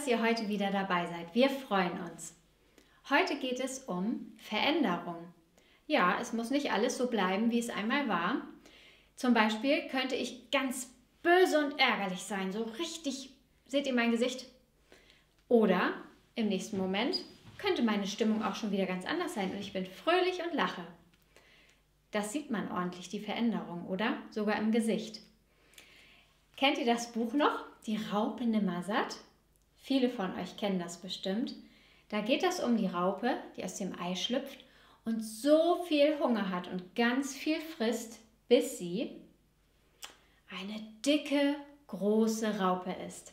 Dass ihr heute wieder dabei seid. Wir freuen uns. Heute geht es um Veränderung. Ja, es muss nicht alles so bleiben, wie es einmal war. Zum Beispiel könnte ich ganz böse und ärgerlich sein, so richtig, seht ihr mein Gesicht? Oder im nächsten Moment könnte meine Stimmung auch schon wieder ganz anders sein und ich bin fröhlich und lache. Das sieht man ordentlich, die Veränderung, oder? Sogar im Gesicht. Kennt ihr das Buch noch? Die Raupe Nimmersatt? Viele von euch kennen das bestimmt. Da geht es um die Raupe, die aus dem Ei schlüpft und so viel Hunger hat und ganz viel frisst, bis sie eine dicke, große Raupe ist.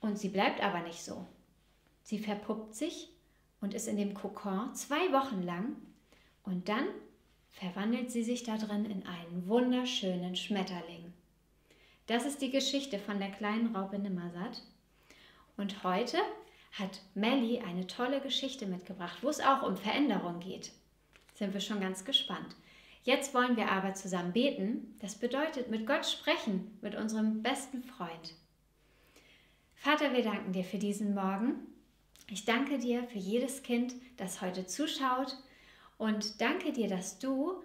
Und sie bleibt aber nicht so. Sie verpuppt sich und ist in dem Kokon zwei Wochen lang und dann verwandelt sie sich da drin in einen wunderschönen Schmetterling. Das ist die Geschichte von der kleinen Raupe Nimmersatt. Und heute hat Melly eine tolle Geschichte mitgebracht, wo es auch um Veränderung geht. Sind wir schon ganz gespannt. Jetzt wollen wir aber zusammen beten. Das bedeutet mit Gott sprechen, mit unserem besten Freund. Vater, wir danken dir für diesen Morgen. Ich danke dir für jedes Kind, das heute zuschaut und danke dir, dass du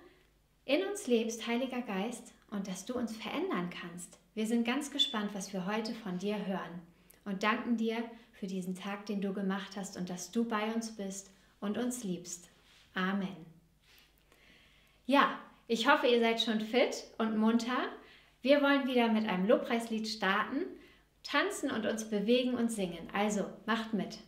in uns lebst, Heiliger Geist, und dass du uns verändern kannst. Wir sind ganz gespannt, was wir heute von dir hören und danken dir für diesen Tag, den du gemacht hast und dass du bei uns bist und uns liebst. Amen. Ja, ich hoffe, ihr seid schon fit und munter. Wir wollen wieder mit einem Lobpreislied starten, tanzen und uns bewegen und singen. Also macht mit.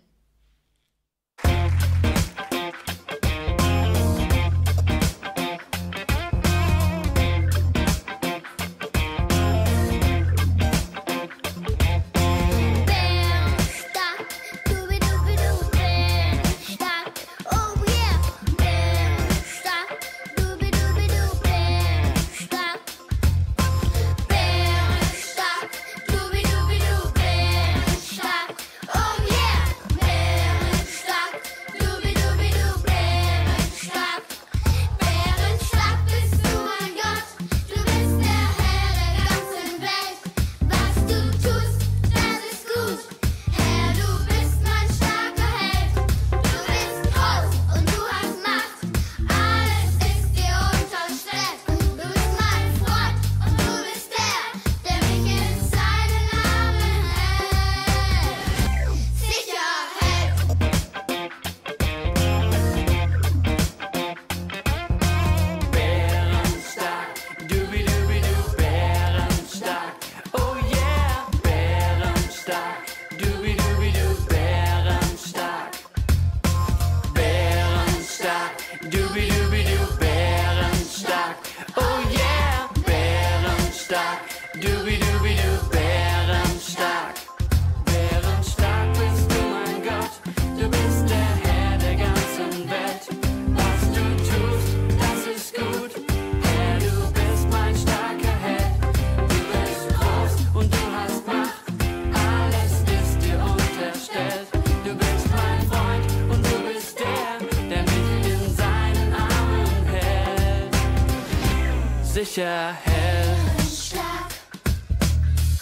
Bärenstark,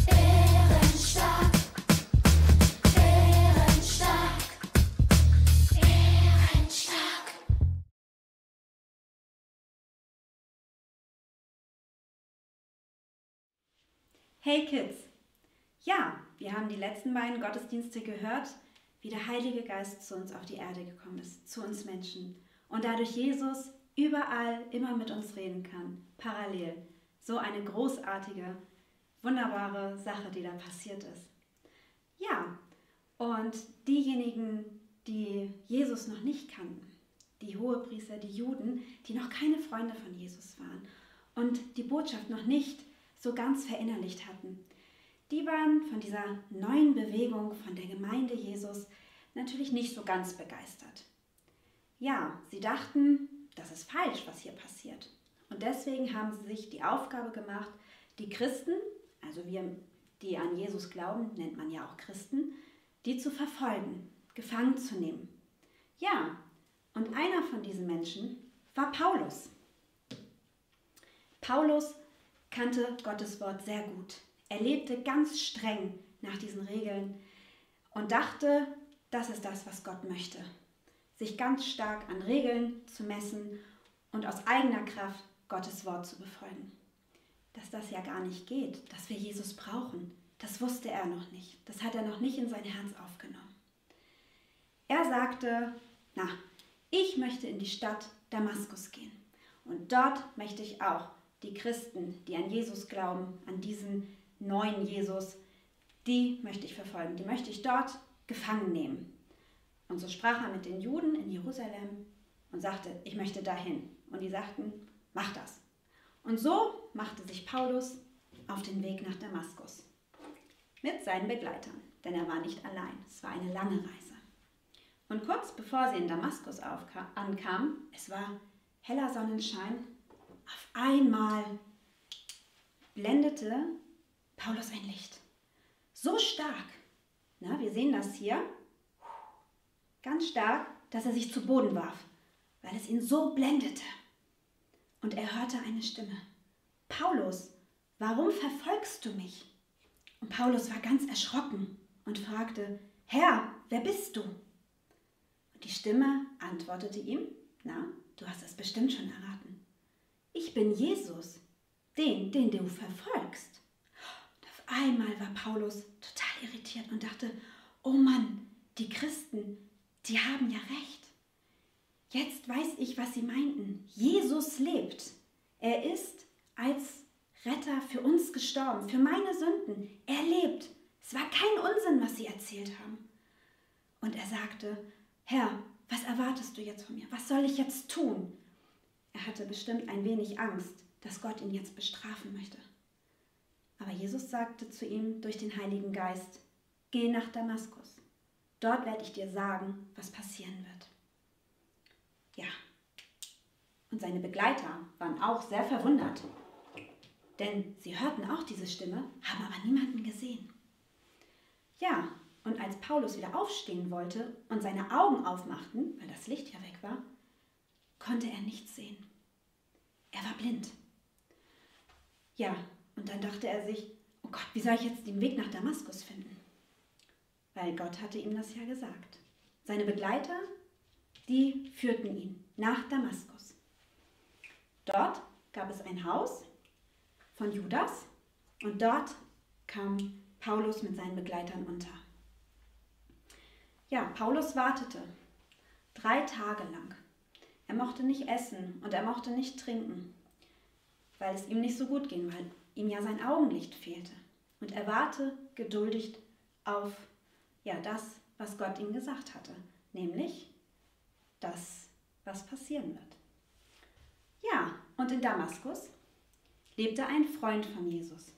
Bärenstark. Hey Kids! Ja, wir haben die letzten beiden Gottesdienste gehört, wie der Heilige Geist zu uns auf die Erde gekommen ist, zu uns Menschen. Und dadurch Jesus überall immer mit uns reden kann, parallel. So eine großartige, wunderbare Sache, die da passiert ist. Ja, und diejenigen, die Jesus noch nicht kannten, die Hohepriester, die Juden, die noch keine Freunde von Jesus waren und die Botschaft noch nicht so ganz verinnerlicht hatten, die waren von dieser neuen Bewegung, von der Gemeinde Jesus natürlich nicht so ganz begeistert. Ja, sie dachten, das ist falsch, was hier passiert. Und deswegen haben sie sich die Aufgabe gemacht, die Christen, also wir, die an Jesus glauben, nennt man ja auch Christen, die zu verfolgen, gefangen zu nehmen. Ja, und einer von diesen Menschen war Paulus. Paulus kannte Gottes Wort sehr gut. Er lebte ganz streng nach diesen Regeln und dachte, das ist das, was Gott möchte. Sich ganz stark an Regeln zu messen und aus eigener Kraft Gottes Wort zu befolgen. Dass das ja gar nicht geht, dass wir Jesus brauchen, das wusste er noch nicht. Das hat er noch nicht in sein Herz aufgenommen. Er sagte, na, ich möchte in die Stadt Damaskus gehen. Und dort möchte ich auch die Christen, die an Jesus glauben, an diesen neuen Jesus, die möchte ich verfolgen. Die möchte ich dort gefangen nehmen. Und so sprach er mit den Juden in Jerusalem und sagte, ich möchte dahin. Und die sagten, mach das. Und so machte sich Paulus auf den Weg nach Damaskus mit seinen Begleitern, denn er war nicht allein. Es war eine lange Reise. Und kurz bevor sie in Damaskus ankamen, es war heller Sonnenschein, auf einmal blendete Paulus ein Licht. So stark, na, wir sehen das hier, ganz stark, dass er sich zu Boden warf, weil es ihn so blendete. Und er hörte eine Stimme. Paulus, warum verfolgst du mich? Und Paulus war ganz erschrocken und fragte, Herr, wer bist du? Und die Stimme antwortete ihm, na, du hast es bestimmt schon erraten. Ich bin Jesus, den, den du verfolgst. Und auf einmal war Paulus total irritiert und dachte, oh Mann, die Christen, die haben ja recht. Jetzt weiß ich, was sie meinten. Jesus lebt. Er ist als Retter für uns gestorben, für meine Sünden. Er lebt. Es war kein Unsinn, was sie erzählt haben. Und er sagte, Herr, was erwartest du jetzt von mir? Was soll ich jetzt tun? Er hatte bestimmt ein wenig Angst, dass Gott ihn jetzt bestrafen möchte. Aber Jesus sagte zu ihm durch den Heiligen Geist, geh nach Damaskus. Dort werde ich dir sagen, was passieren wird. Ja. Und seine Begleiter waren auch sehr verwundert. Denn sie hörten auch diese Stimme, haben aber niemanden gesehen. Ja, und als Paulus wieder aufstehen wollte und seine Augen aufmachten, weil das Licht ja weg war, konnte er nichts sehen. Er war blind. Ja, und dann dachte er sich, oh Gott, wie soll ich jetzt den Weg nach Damaskus finden? Weil Gott hatte ihm das ja gesagt. Seine Begleiter, die führten ihn nach Damaskus. Dort gab es ein Haus von Judas und dort kam Paulus mit seinen Begleitern unter. Ja, Paulus wartete drei Tage lang. Er mochte nicht essen und er mochte nicht trinken, weil es ihm nicht so gut ging, weil ihm ja sein Augenlicht fehlte. Und er warte geduldig auf ja, das, was Gott ihm gesagt hatte, nämlich das, was passieren wird. Ja, und in Damaskus lebte ein Freund von Jesus,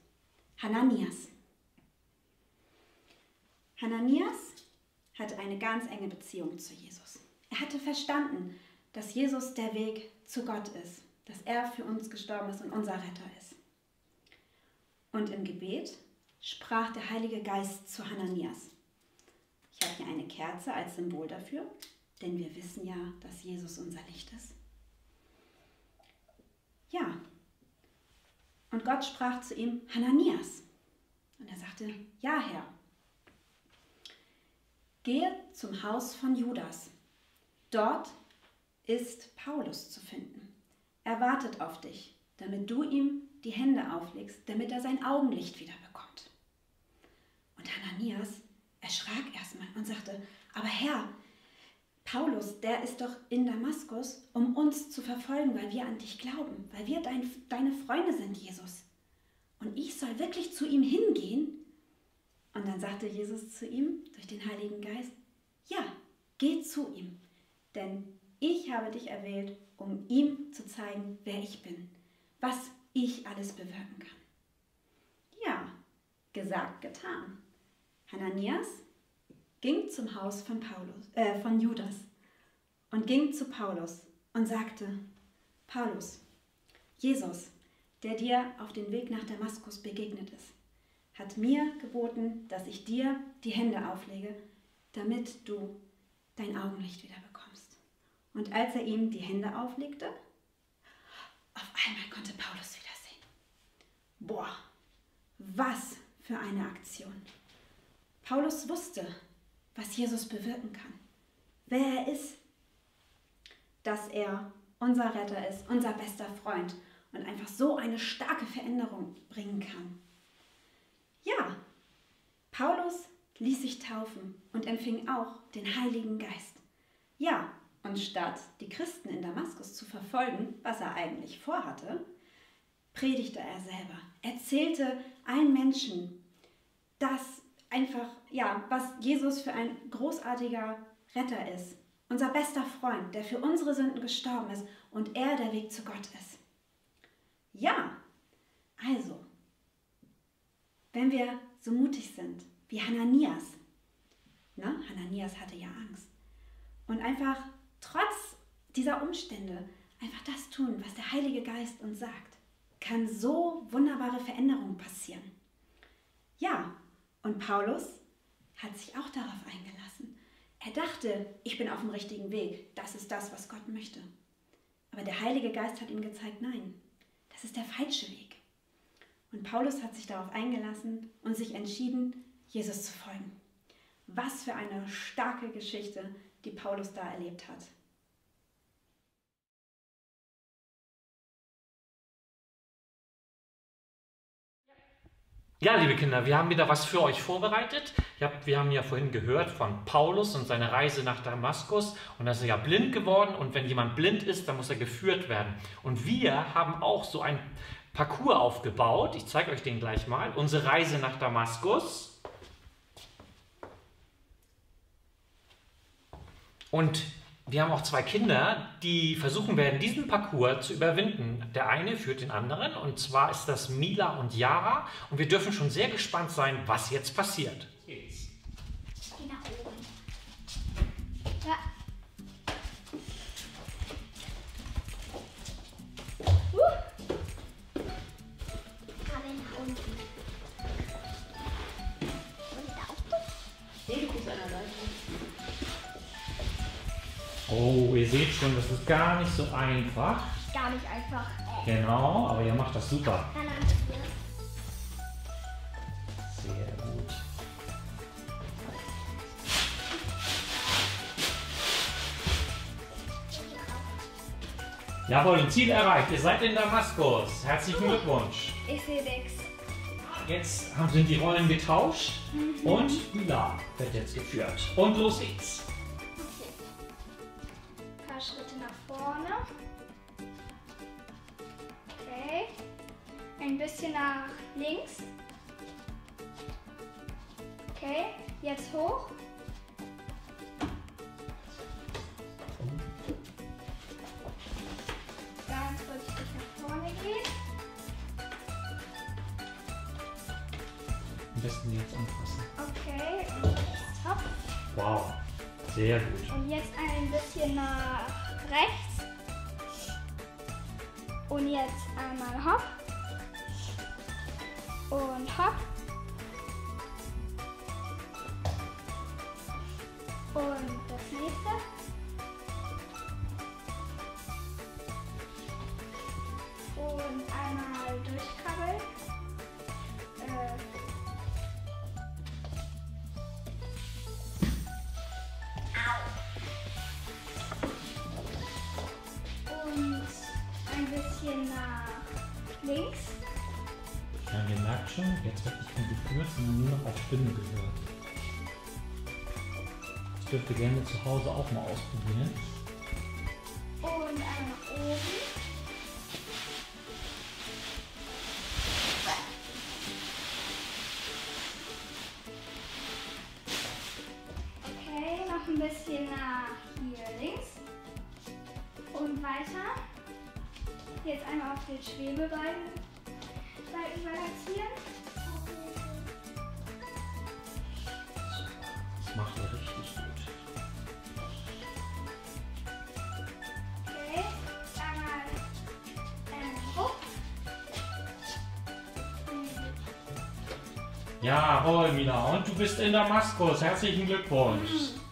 Hananias. Hananias hatte eine ganz enge Beziehung zu Jesus. Er hatte verstanden, dass Jesus der Weg zu Gott ist, dass er für uns gestorben ist und unser Retter ist. Und im Gebet sprach der Heilige Geist zu Hananias. Ich habe hier eine Kerze als Symbol dafür, denn wir wissen ja, dass Jesus unser Licht ist. Ja, und Gott sprach zu ihm, Hananias. Und er sagte, ja Herr. Gehe zum Haus von Judas. Dort ist Paulus zu finden. Er wartet auf dich, damit du ihm die Hände auflegst, damit er sein Augenlicht wieder bekommt. Und Hananias erschrak erstmal und sagte, aber Herr, Paulus, der ist doch in Damaskus, um uns zu verfolgen, weil wir an dich glauben, weil wir dein, deine Freunde sind, Jesus. Und ich soll wirklich zu ihm hingehen? Und dann sagte Jesus zu ihm durch den Heiligen Geist, ja, geh zu ihm, denn ich habe dich erwählt, um ihm zu zeigen, wer ich bin, was ich alles bewirken kann. Ja, gesagt, getan. Hananias ging zum Haus von, Paulus, äh, von Judas und ging zu Paulus und sagte, Paulus, Jesus, der dir auf dem Weg nach Damaskus begegnet ist, hat mir geboten, dass ich dir die Hände auflege, damit du dein Augenlicht wieder bekommst. Und als er ihm die Hände auflegte, auf einmal konnte Paulus wieder sehen. Boah, was für eine Aktion. Paulus wusste, was Jesus bewirken kann, wer er ist, dass er unser Retter ist, unser bester Freund und einfach so eine starke Veränderung bringen kann. Ja, Paulus ließ sich taufen und empfing auch den Heiligen Geist. Ja, und statt die Christen in Damaskus zu verfolgen, was er eigentlich vorhatte, predigte er selber, erzählte allen Menschen, dass einfach, ja, was Jesus für ein großartiger Retter ist, unser bester Freund, der für unsere Sünden gestorben ist und er der Weg zu Gott ist. Ja, also, wenn wir so mutig sind wie Hananias, ne? Hananias hatte ja Angst, und einfach trotz dieser Umstände einfach das tun, was der Heilige Geist uns sagt, kann so wunderbare Veränderungen passieren. Ja, und Paulus hat sich auch darauf eingelassen. Er dachte, ich bin auf dem richtigen Weg, das ist das, was Gott möchte. Aber der Heilige Geist hat ihm gezeigt, nein, das ist der falsche Weg. Und Paulus hat sich darauf eingelassen und sich entschieden, Jesus zu folgen. Was für eine starke Geschichte, die Paulus da erlebt hat. Ja, liebe Kinder, wir haben wieder was für euch vorbereitet. Wir haben ja vorhin gehört von Paulus und seiner Reise nach Damaskus und da ist er ja blind geworden und wenn jemand blind ist, dann muss er geführt werden. Und wir haben auch so ein Parcours aufgebaut. Ich zeige euch den gleich mal. Unsere Reise nach Damaskus. Und wir haben auch zwei Kinder, die versuchen werden, diesen Parcours zu überwinden. Der eine führt den anderen und zwar ist das Mila und Yara und wir dürfen schon sehr gespannt sein, was jetzt passiert. Geht's. Geh nach oben. Ja. Oh, ihr seht schon, das ist gar nicht so einfach. Gar nicht einfach. Genau, aber ihr macht das super. Nein. Sehr gut. Jawohl, Ziel erreicht. Ihr seid in Damaskus. Herzlichen Glückwunsch. Ich sehe nix. Jetzt sind die Rollen getauscht und Mila wird jetzt geführt. Und los geht's. Paar Schritte nach vorne. Okay. Ein bisschen nach links. Okay. Jetzt hoch. Ganz vorsichtig nach vorne gehen. Am besten jetzt anfassen. Okay. Hopp. Wow, sehr gut. Und jetzt ein bisschen nach rechts. Und jetzt einmal hopp. Und hopp. Und das nächste. Schwebebalken Balken balancieren. Das macht ihr richtig gut. Okay, einmal ähm, hoch. Jawohl, Mila. Und du bist in Damaskus. Herzlichen Glückwunsch. Danke,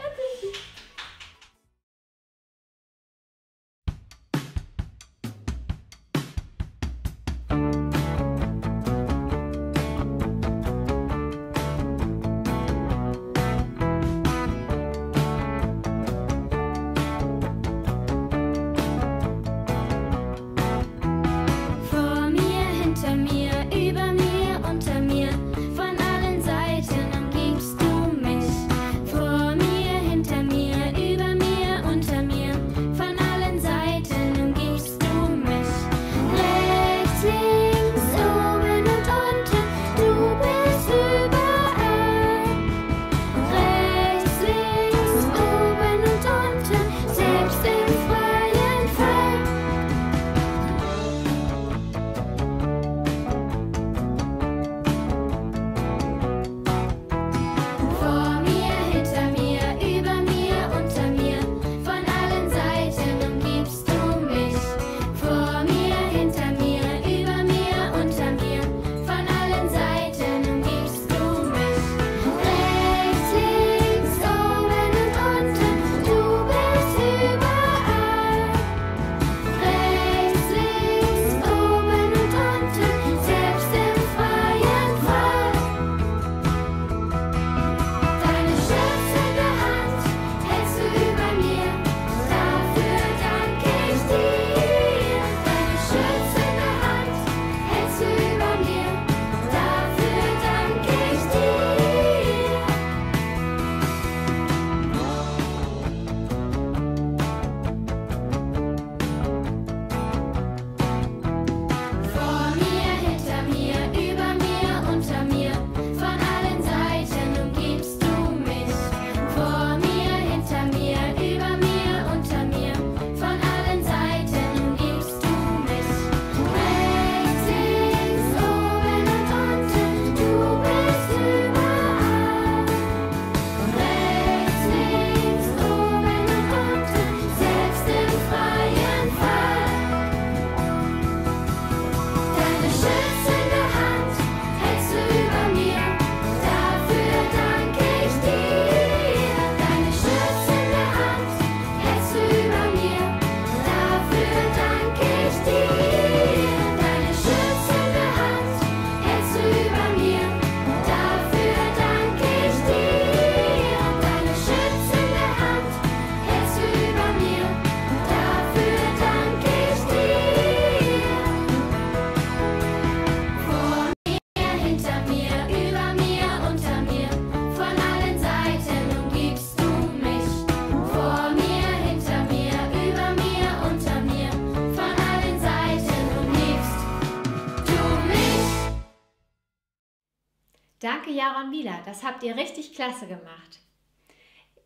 Jaron Wieler. Das habt ihr richtig klasse gemacht.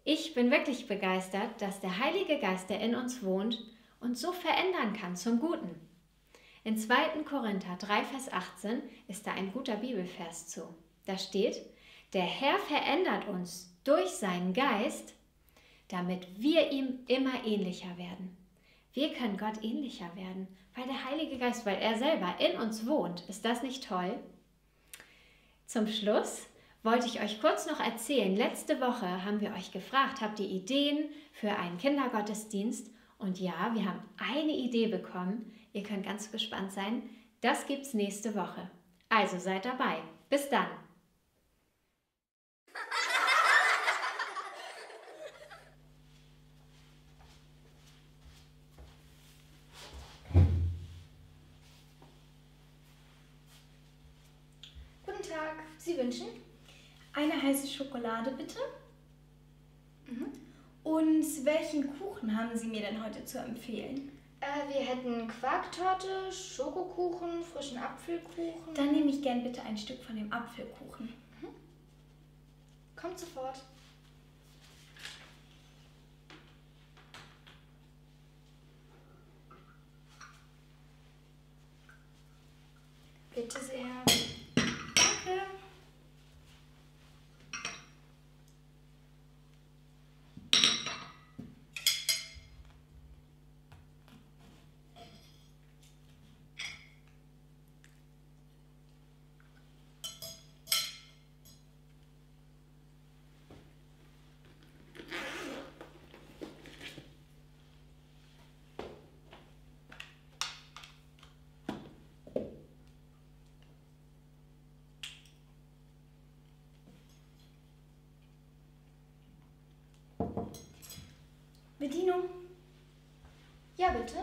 Ich bin wirklich begeistert, dass der Heilige Geist, der in uns wohnt, uns so verändern kann zum Guten. In 2. Korinther 3, Vers 18 ist da ein guter Bibelvers zu. Da steht, der Herr verändert uns durch seinen Geist, damit wir ihm immer ähnlicher werden. Wir können Gott ähnlicher werden, weil der Heilige Geist, weil er selber in uns wohnt. Ist das nicht toll? Zum Schluss wollte ich euch kurz noch erzählen. Letzte Woche haben wir euch gefragt, habt ihr Ideen für einen Kindergottesdienst? Und ja, wir haben eine Idee bekommen. Ihr könnt ganz gespannt sein. Das gibt's nächste Woche. Also seid dabei. Bis dann. Guten Tag, Sie wünschen? Eine heiße Schokolade bitte. Mhm. Und welchen Kuchen haben Sie mir denn heute zu empfehlen? Äh, wir hätten Quarktorte, Schokokuchen, frischen Apfelkuchen. Dann nehme ich gern bitte ein Stück von dem Apfelkuchen. Kommt sofort. Bitte sehr. Danke. Bedienung, Ja, bitte.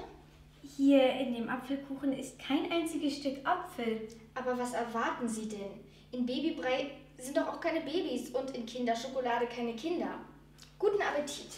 hier in dem Apfelkuchen ist kein einziges Stück Apfel. Aber was erwarten Sie denn? In Babybrei sind doch auch keine Babys und in Kinderschokolade keine Kinder. Guten Appetit.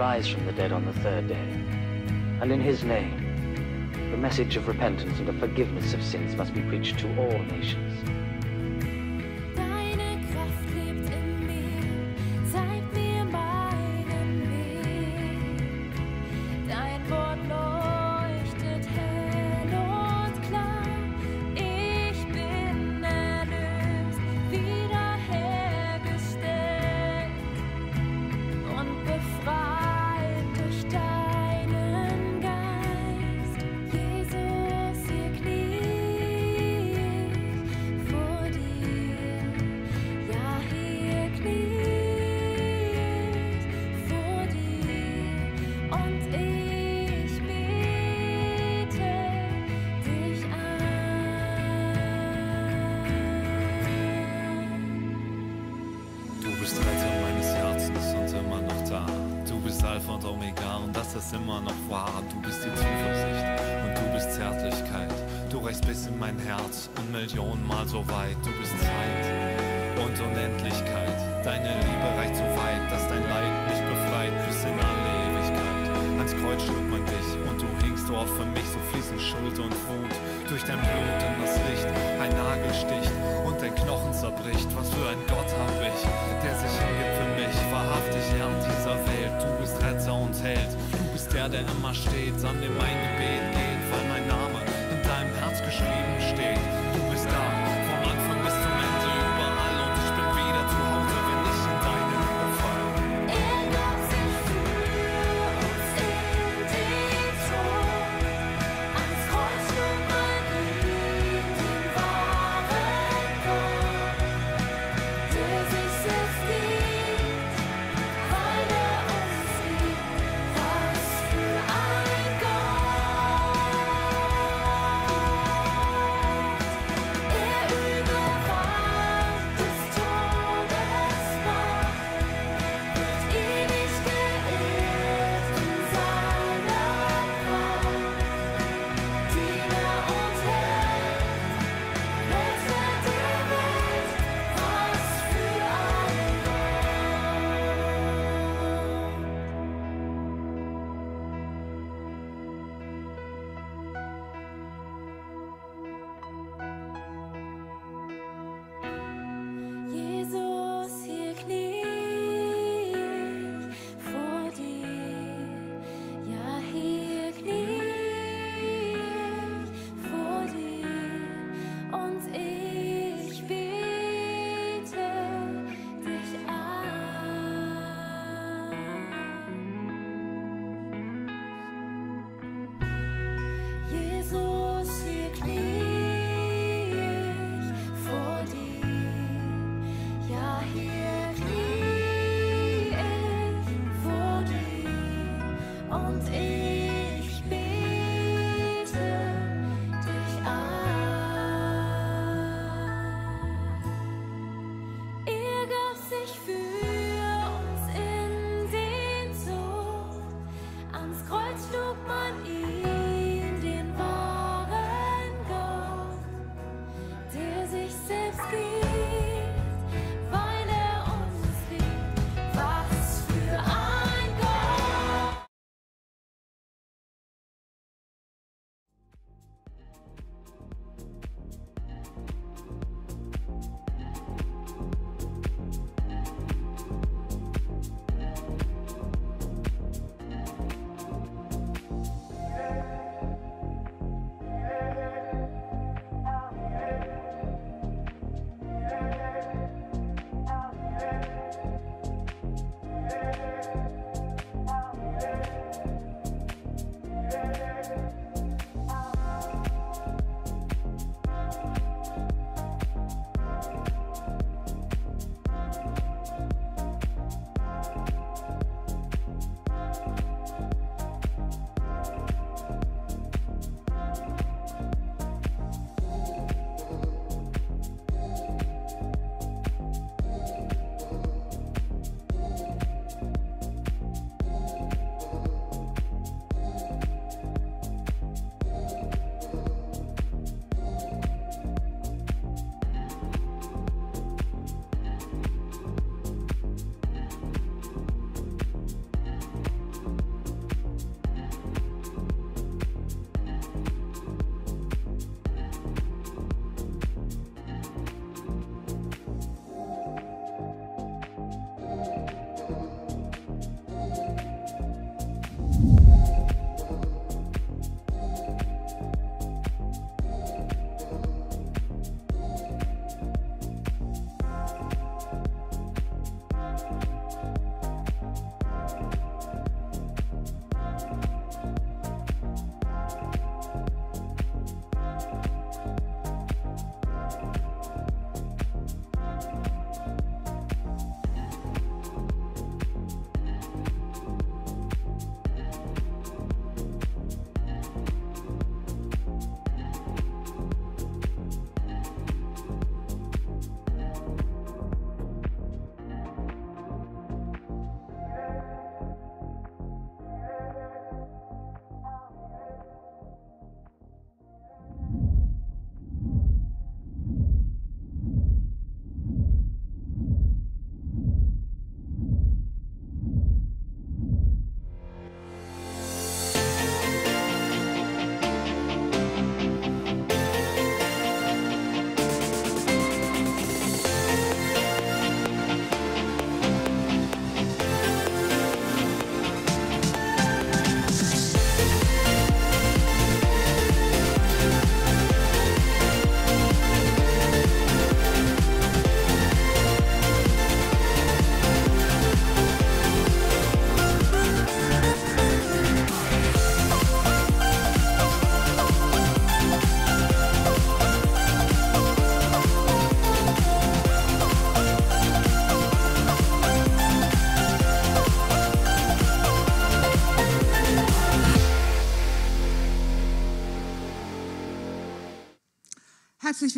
Rise from the dead on the third day. And in his name, the message of repentance and of forgiveness of sins must be preached to all nations. Immer noch wahr. Du bist die Zuversicht und du bist Zärtlichkeit. Du reichst bis in mein Herz und Millionenmal so weit. Du bist Zeit und Unendlichkeit. Deine Liebe reicht so weit, dass dein Leid mich befreit bis in alle Ewigkeit. Ans Kreuz schlug man dich und du hingst dort für mich, so fließen Schuld und Wut. Durch dein Blut in das Licht ein Nagel sticht und dein Knochen zerbricht. Was für ein Gott hab ich, der sich hingibt für mich. Wahrhaftig Herr dieser Welt, du bist Retter und Held. Der, immer steht, an dem mein Gebet geht,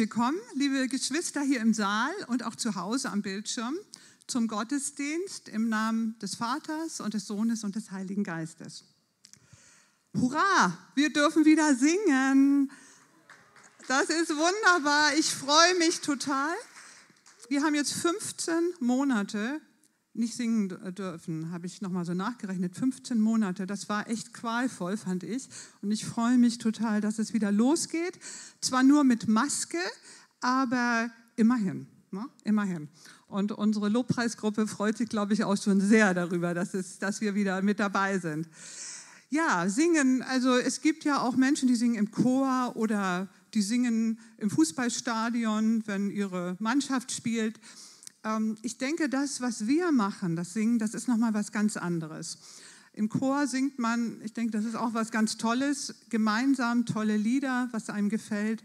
willkommen, liebe Geschwister hier im Saal und auch zu Hause am Bildschirm zum Gottesdienst im Namen des Vaters und des Sohnes und des Heiligen Geistes. Hurra, wir dürfen wieder singen. Das ist wunderbar. Ich freue mich total. Wir haben jetzt 15 Monate nicht singen dürfen, habe ich nochmal so nachgerechnet. 15 Monate, das war echt qualvoll, fand ich. Und ich freue mich total, dass es wieder losgeht. Zwar nur mit Maske, aber immerhin. Ne? Immerhin. Und unsere Lobpreisgruppe freut sich, glaube ich, auch schon sehr darüber, dass, es, dass wir wieder mit dabei sind. Ja, singen, also es gibt ja auch Menschen, die singen im Chor oder die singen im Fußballstadion, wenn ihre Mannschaft spielt. Ähm, ich denke, das, was wir machen, das Singen, das ist nochmal was ganz anderes. Im Chor singt man, ich denke, das ist auch was ganz Tolles, gemeinsam tolle Lieder, was einem gefällt.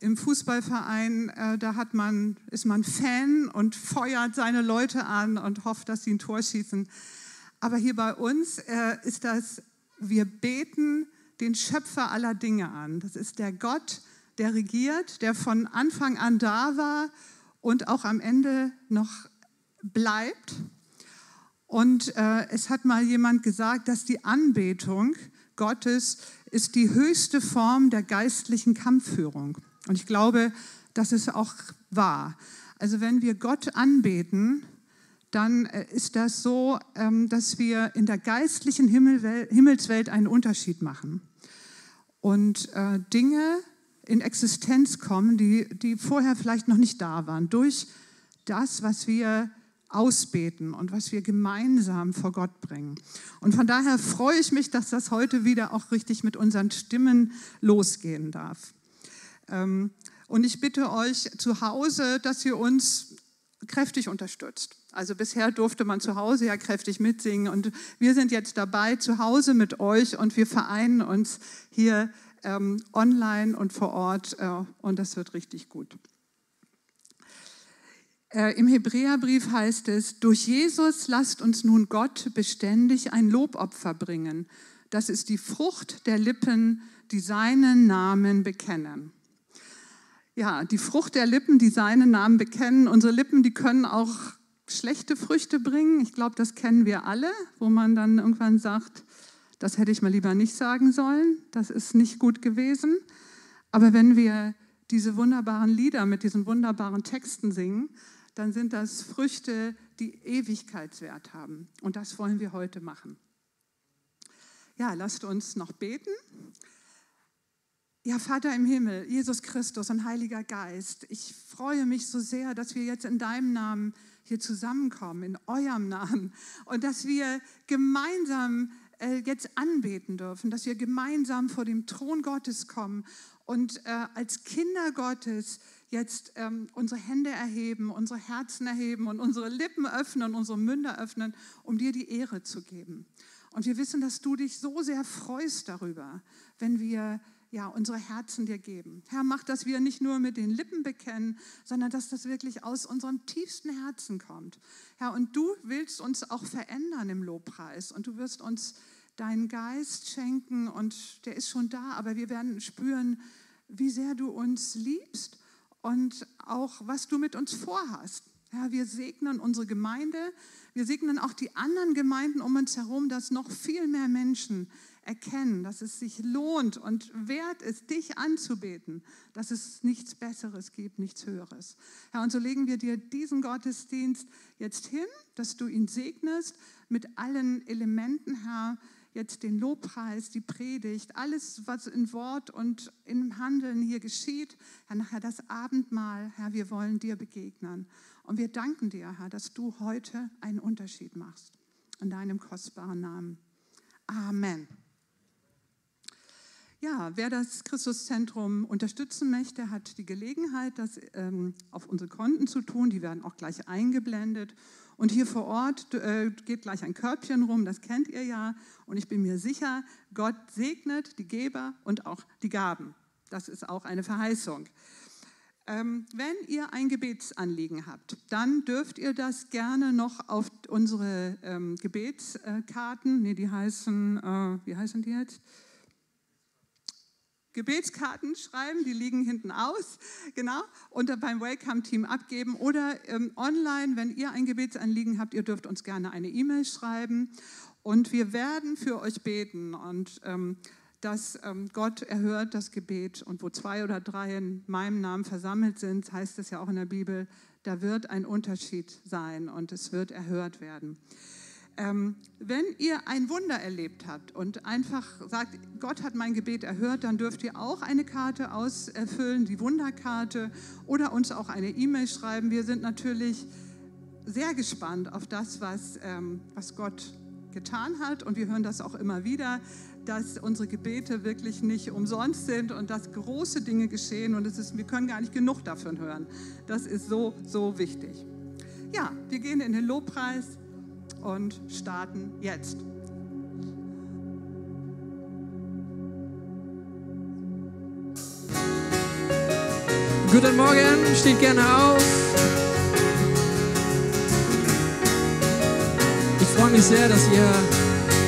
Im Fußballverein, äh, da hat man, ist man Fan und feuert seine Leute an und hofft, dass sie ein Tor schießen. Aber hier bei uns äh, ist das, wir beten den Schöpfer aller Dinge an. Das ist der Gott, der regiert, der von Anfang an da war und auch am Ende noch bleibt. Und äh, es hat mal jemand gesagt, dass die Anbetung Gottes ist die höchste Form der geistlichen Kampfführung. Und ich glaube, das ist auch wahr. Also wenn wir Gott anbeten, dann äh, ist das so, ähm, dass wir in der geistlichen Himmelswelt einen Unterschied machen. Und äh, Dinge, in Existenz kommen, die, die vorher vielleicht noch nicht da waren, durch das, was wir ausbeten und was wir gemeinsam vor Gott bringen. Und von daher freue ich mich, dass das heute wieder auch richtig mit unseren Stimmen losgehen darf. Ähm, und ich bitte euch zu Hause, dass ihr uns kräftig unterstützt. Also bisher durfte man zu Hause ja kräftig mitsingen und wir sind jetzt dabei zu Hause mit euch und wir vereinen uns hier ähm, online und vor Ort äh, und das wird richtig gut. Äh, Im Hebräerbrief heißt es, durch Jesus lasst uns nun Gott beständig ein Lobopfer bringen. Das ist die Frucht der Lippen, die seinen Namen bekennen. Ja, die Frucht der Lippen, die seinen Namen bekennen. Unsere Lippen, die können auch schlechte Früchte bringen. Ich glaube, das kennen wir alle, wo man dann irgendwann sagt, das hätte ich mal lieber nicht sagen sollen, das ist nicht gut gewesen. Aber wenn wir diese wunderbaren Lieder mit diesen wunderbaren Texten singen, dann sind das Früchte, die Ewigkeitswert haben. Und das wollen wir heute machen. Ja, lasst uns noch beten. Ja, Vater im Himmel, Jesus Christus und Heiliger Geist, ich freue mich so sehr, dass wir jetzt in deinem Namen hier zusammenkommen, in eurem Namen und dass wir gemeinsam äh, jetzt anbeten dürfen, dass wir gemeinsam vor dem Thron Gottes kommen und äh, als Kinder Gottes jetzt ähm, unsere Hände erheben, unsere Herzen erheben und unsere Lippen öffnen, unsere Münder öffnen, um dir die Ehre zu geben. Und wir wissen, dass du dich so sehr freust darüber, wenn wir ja, unsere Herzen dir geben. Herr, mach, dass wir nicht nur mit den Lippen bekennen, sondern dass das wirklich aus unserem tiefsten Herzen kommt. Herr, und du willst uns auch verändern im Lobpreis und du wirst uns deinen Geist schenken und der ist schon da, aber wir werden spüren, wie sehr du uns liebst und auch, was du mit uns vorhast. Ja, wir segnen unsere Gemeinde, wir segnen auch die anderen Gemeinden um uns herum, dass noch viel mehr Menschen erkennen, dass es sich lohnt und wert ist, dich anzubeten, dass es nichts Besseres gibt, nichts Höheres. Herr, und so legen wir dir diesen Gottesdienst jetzt hin, dass du ihn segnest mit allen Elementen, Herr, jetzt den Lobpreis, die Predigt, alles, was in Wort und im Handeln hier geschieht, Herr, nachher das Abendmahl, Herr, wir wollen dir begegnen. Und wir danken dir, Herr, dass du heute einen Unterschied machst. In deinem kostbaren Namen. Amen. Ja, wer das Christuszentrum unterstützen möchte, hat die Gelegenheit, das ähm, auf unsere Konten zu tun. Die werden auch gleich eingeblendet. Und hier vor Ort äh, geht gleich ein Körbchen rum, das kennt ihr ja. Und ich bin mir sicher, Gott segnet die Geber und auch die Gaben. Das ist auch eine Verheißung. Ähm, wenn ihr ein Gebetsanliegen habt, dann dürft ihr das gerne noch auf unsere ähm, Gebetskarten, nee, die heißen, äh, wie heißen die jetzt? Gebetskarten schreiben, die liegen hinten aus, genau, und beim Welcome-Team abgeben oder ähm, online, wenn ihr ein Gebetsanliegen habt, ihr dürft uns gerne eine E-Mail schreiben und wir werden für euch beten und ähm, dass ähm, Gott erhört das Gebet und wo zwei oder drei in meinem Namen versammelt sind, heißt es ja auch in der Bibel, da wird ein Unterschied sein und es wird erhört werden. Ähm, wenn ihr ein Wunder erlebt habt und einfach sagt, Gott hat mein Gebet erhört, dann dürft ihr auch eine Karte ausfüllen, die Wunderkarte, oder uns auch eine E-Mail schreiben. Wir sind natürlich sehr gespannt auf das, was, ähm, was Gott getan hat und wir hören das auch immer wieder, dass unsere Gebete wirklich nicht umsonst sind und dass große Dinge geschehen und es ist, wir können gar nicht genug davon hören. Das ist so, so wichtig. Ja, wir gehen in den Lobpreis und starten jetzt. Guten Morgen, steht gerne auf. Ich freue mich sehr, dass ihr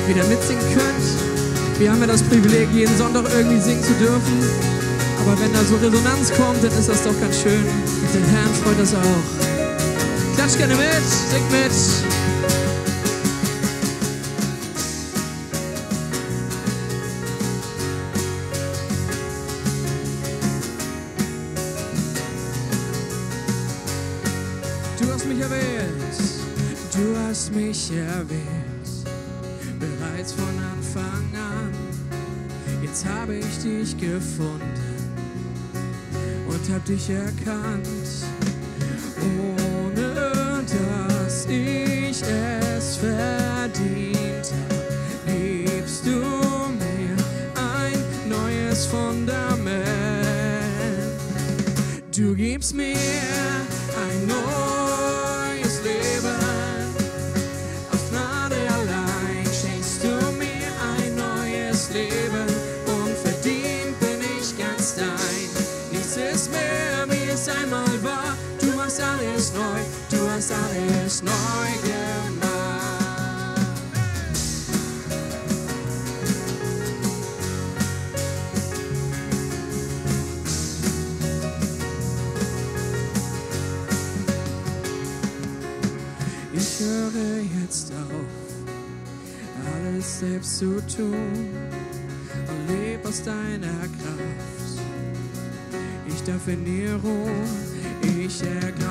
wieder mitsingen könnt. Wir haben ja das Privileg, jeden Sonntag irgendwie singen zu dürfen. Aber wenn da so Resonanz kommt, dann ist das doch ganz schön. Den Herrn freut das auch. Klatsch gerne mit, singt mit. Mich erwählt, bereits von Anfang an. Jetzt habe ich dich gefunden und hab dich erkannt, ohne dass ich es verdient hab. Gibst du mir ein neues Fundament? Du gibst mir hast alles neu gemacht. Ich höre jetzt auf, alles selbst zu tun und leb aus deiner Kraft. Ich darf in dir ruhen, ich ergreife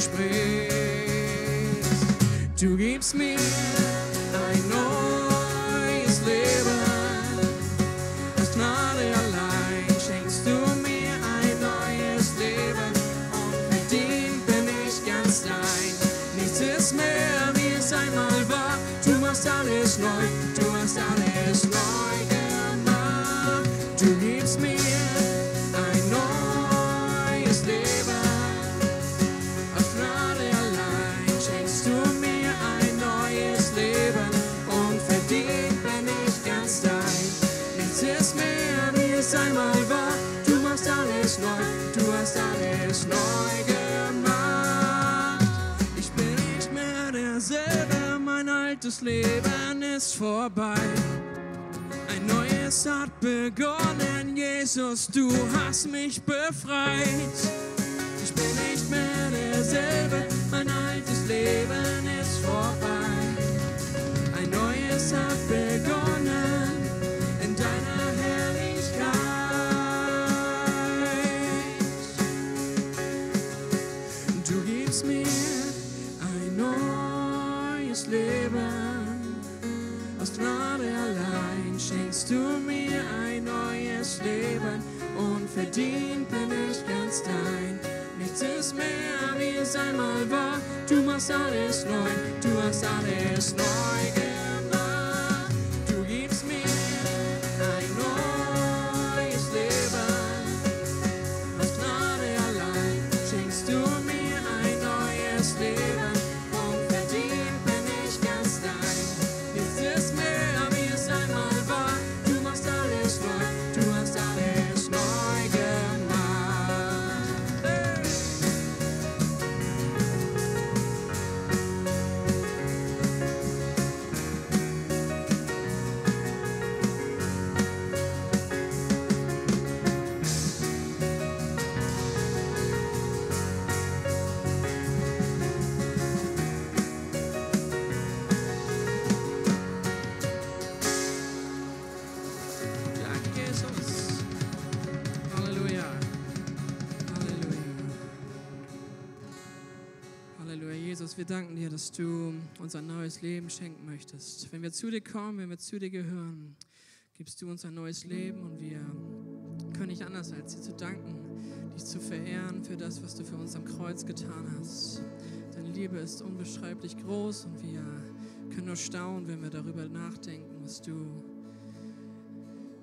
zusprichst. Du gibst mir Leben ist vorbei. Ein neues hat begonnen, Jesus, du hast mich befreit. Ich bin nicht mehr derselbe, mein altes Leben ist vorbei. Ein neues hat begonnen in deiner Herrlichkeit. Du gibst mir ein neues Leben. Gnade allein schenkst du mir ein neues Leben. Unverdient bin ich ganz dein. Nichts ist mehr, wie es einmal war. Du machst alles neu, du hast alles neu wir danken dir, dass du uns ein neues Leben schenken möchtest. Wenn wir zu dir kommen, wenn wir zu dir gehören, gibst du uns ein neues Leben und wir können nicht anders, als dir zu danken, dich zu verehren für das, was du für uns am Kreuz getan hast. Deine Liebe ist unbeschreiblich groß und wir können nur staunen, wenn wir darüber nachdenken, was du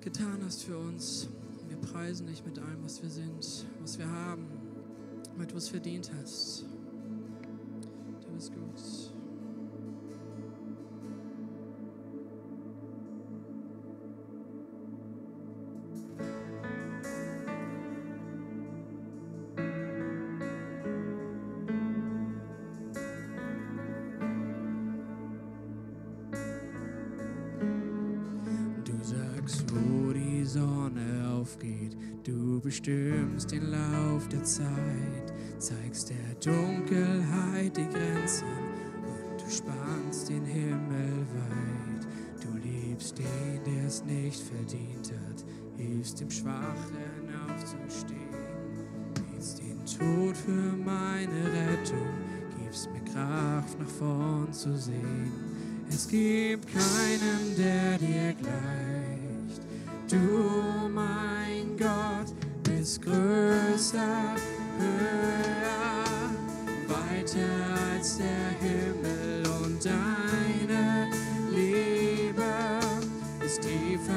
getan hast für uns. Wir preisen dich mit allem, was wir sind, was wir haben, mit was verdient hast. Du bist gut. Du sagst, wo die Sonne aufgeht, du bestimmst den Lauf der Zeit, zeigst der Dunkelheit die Grenzen und du spannst den Himmel weit. Du liebst den, der es nicht verdient hat, hilfst dem Schwachen aufzustehen, bietst den Tod für meine Rettung, gibst mir Kraft nach vorn zu sehen. Es gibt keinen, der dir gleicht. Du, mein Gott, bist größer, als der Himmel und deine Liebe ist tiefer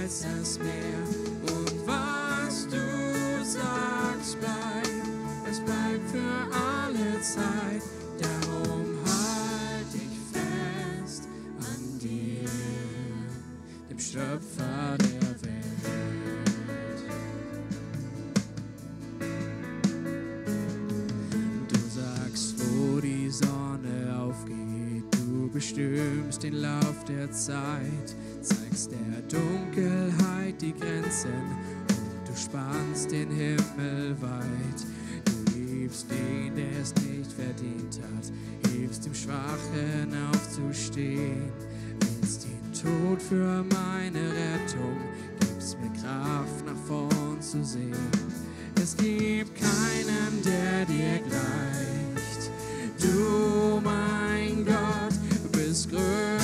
als das Meer. Und was du sagst, bleibt, es bleibt für alle Zeit. Darum halt dich fest an dir, dem Schöpfer der Zeit, zeigst der Dunkelheit die Grenzen und du spannst den Himmel weit. Du liebst den, der es nicht verdient hat, hilfst dem Schwachen aufzustehen, willst den Tod für meine Rettung, gibst mir Kraft nach vorn zu sehen. Es gibt keinen, der dir gleicht. Du, mein Gott, bist größer,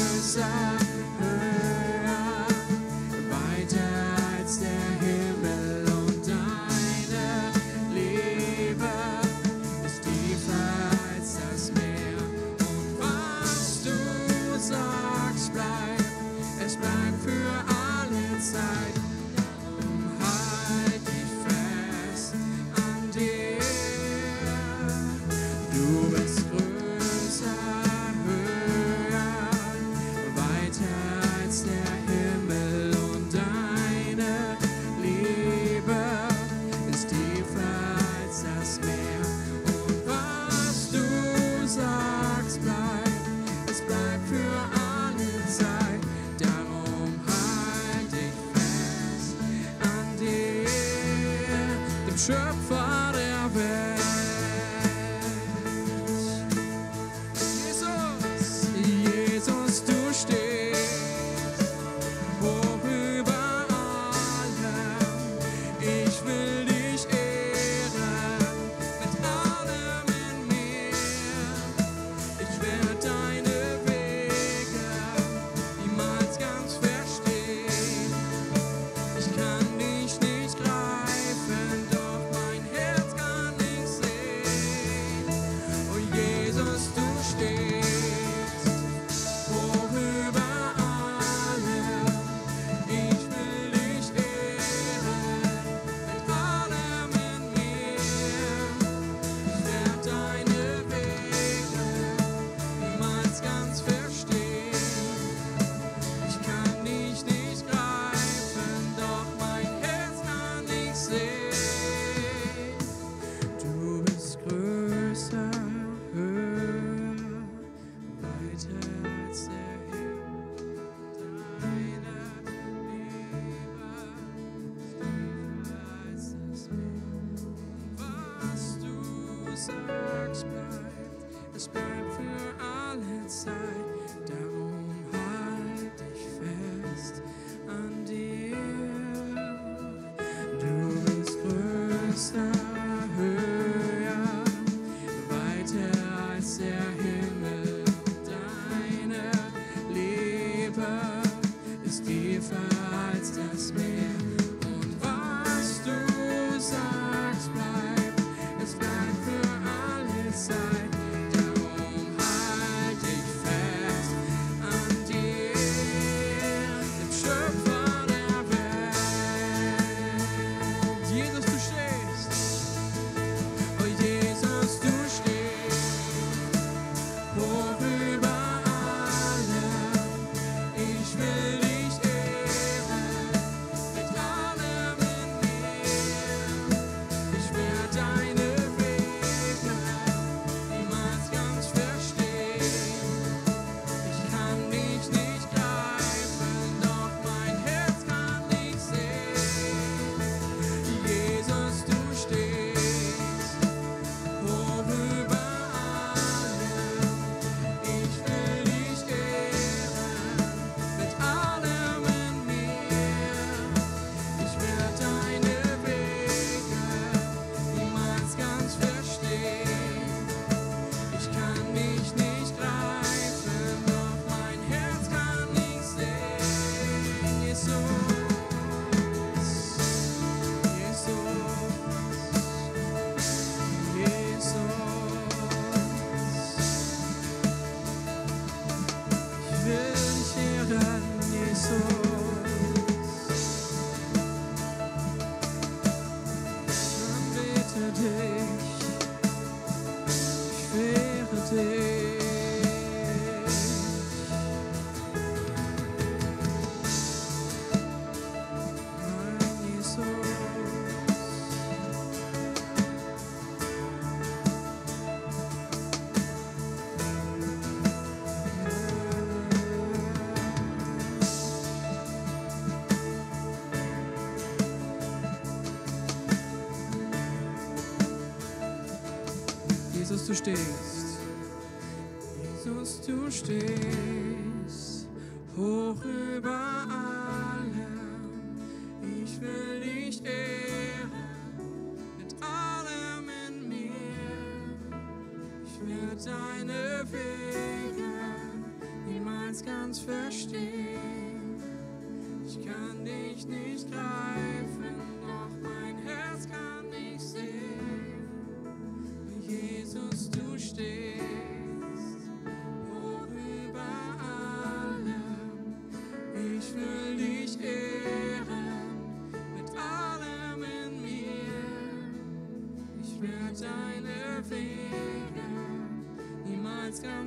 bleibt, es bleibt für alle Zeit. stehst. Jesus, du stehst hoch über allem. Ich will dich ehren mit allem in mir. Ich werde deine Wege niemals ganz verstehen. Ich kann dich nicht.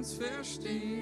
ganz verstehen.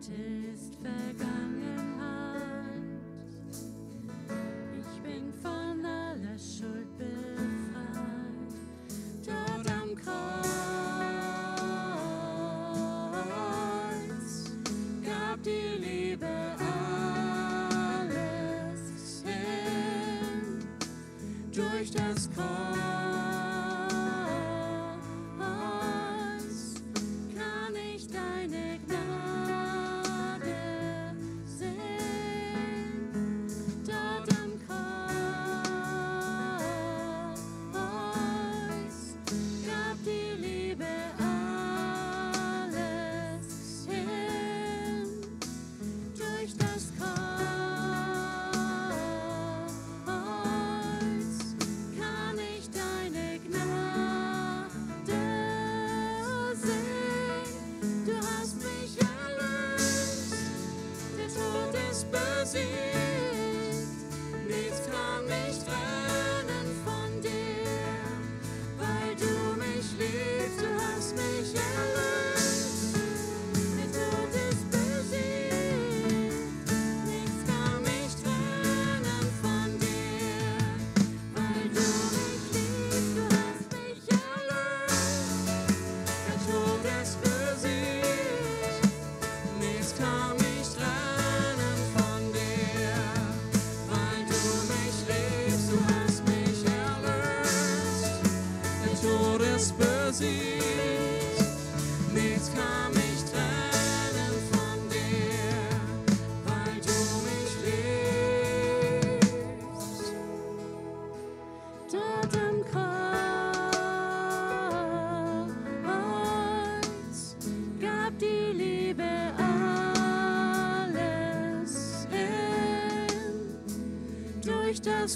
Ist Vergangenheit. Ich bin von aller Schuld befreit. Dort am Kreuz gab die Liebe alles hin durch das Kreuz.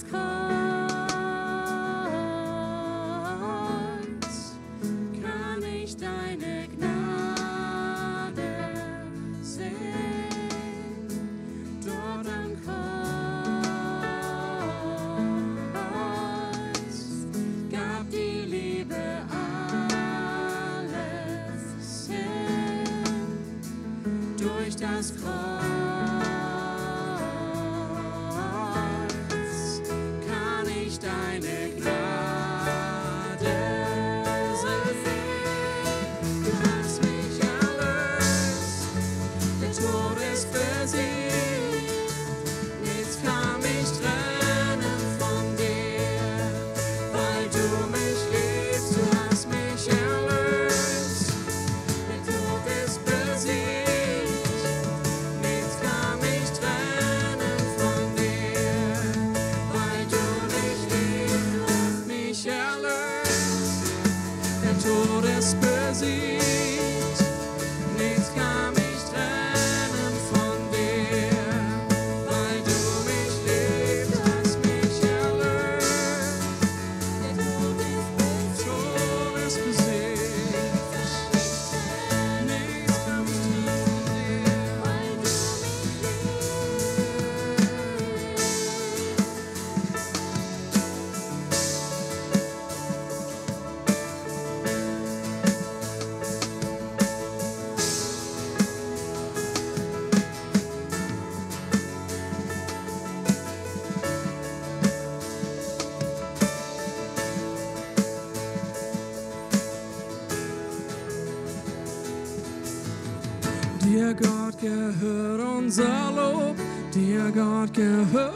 kann ich deine Gnade sehen. Dort am Kreuz gab die Liebe alles hin. Durch das Kreuz. Gehört unser Lob, dir Gott gehört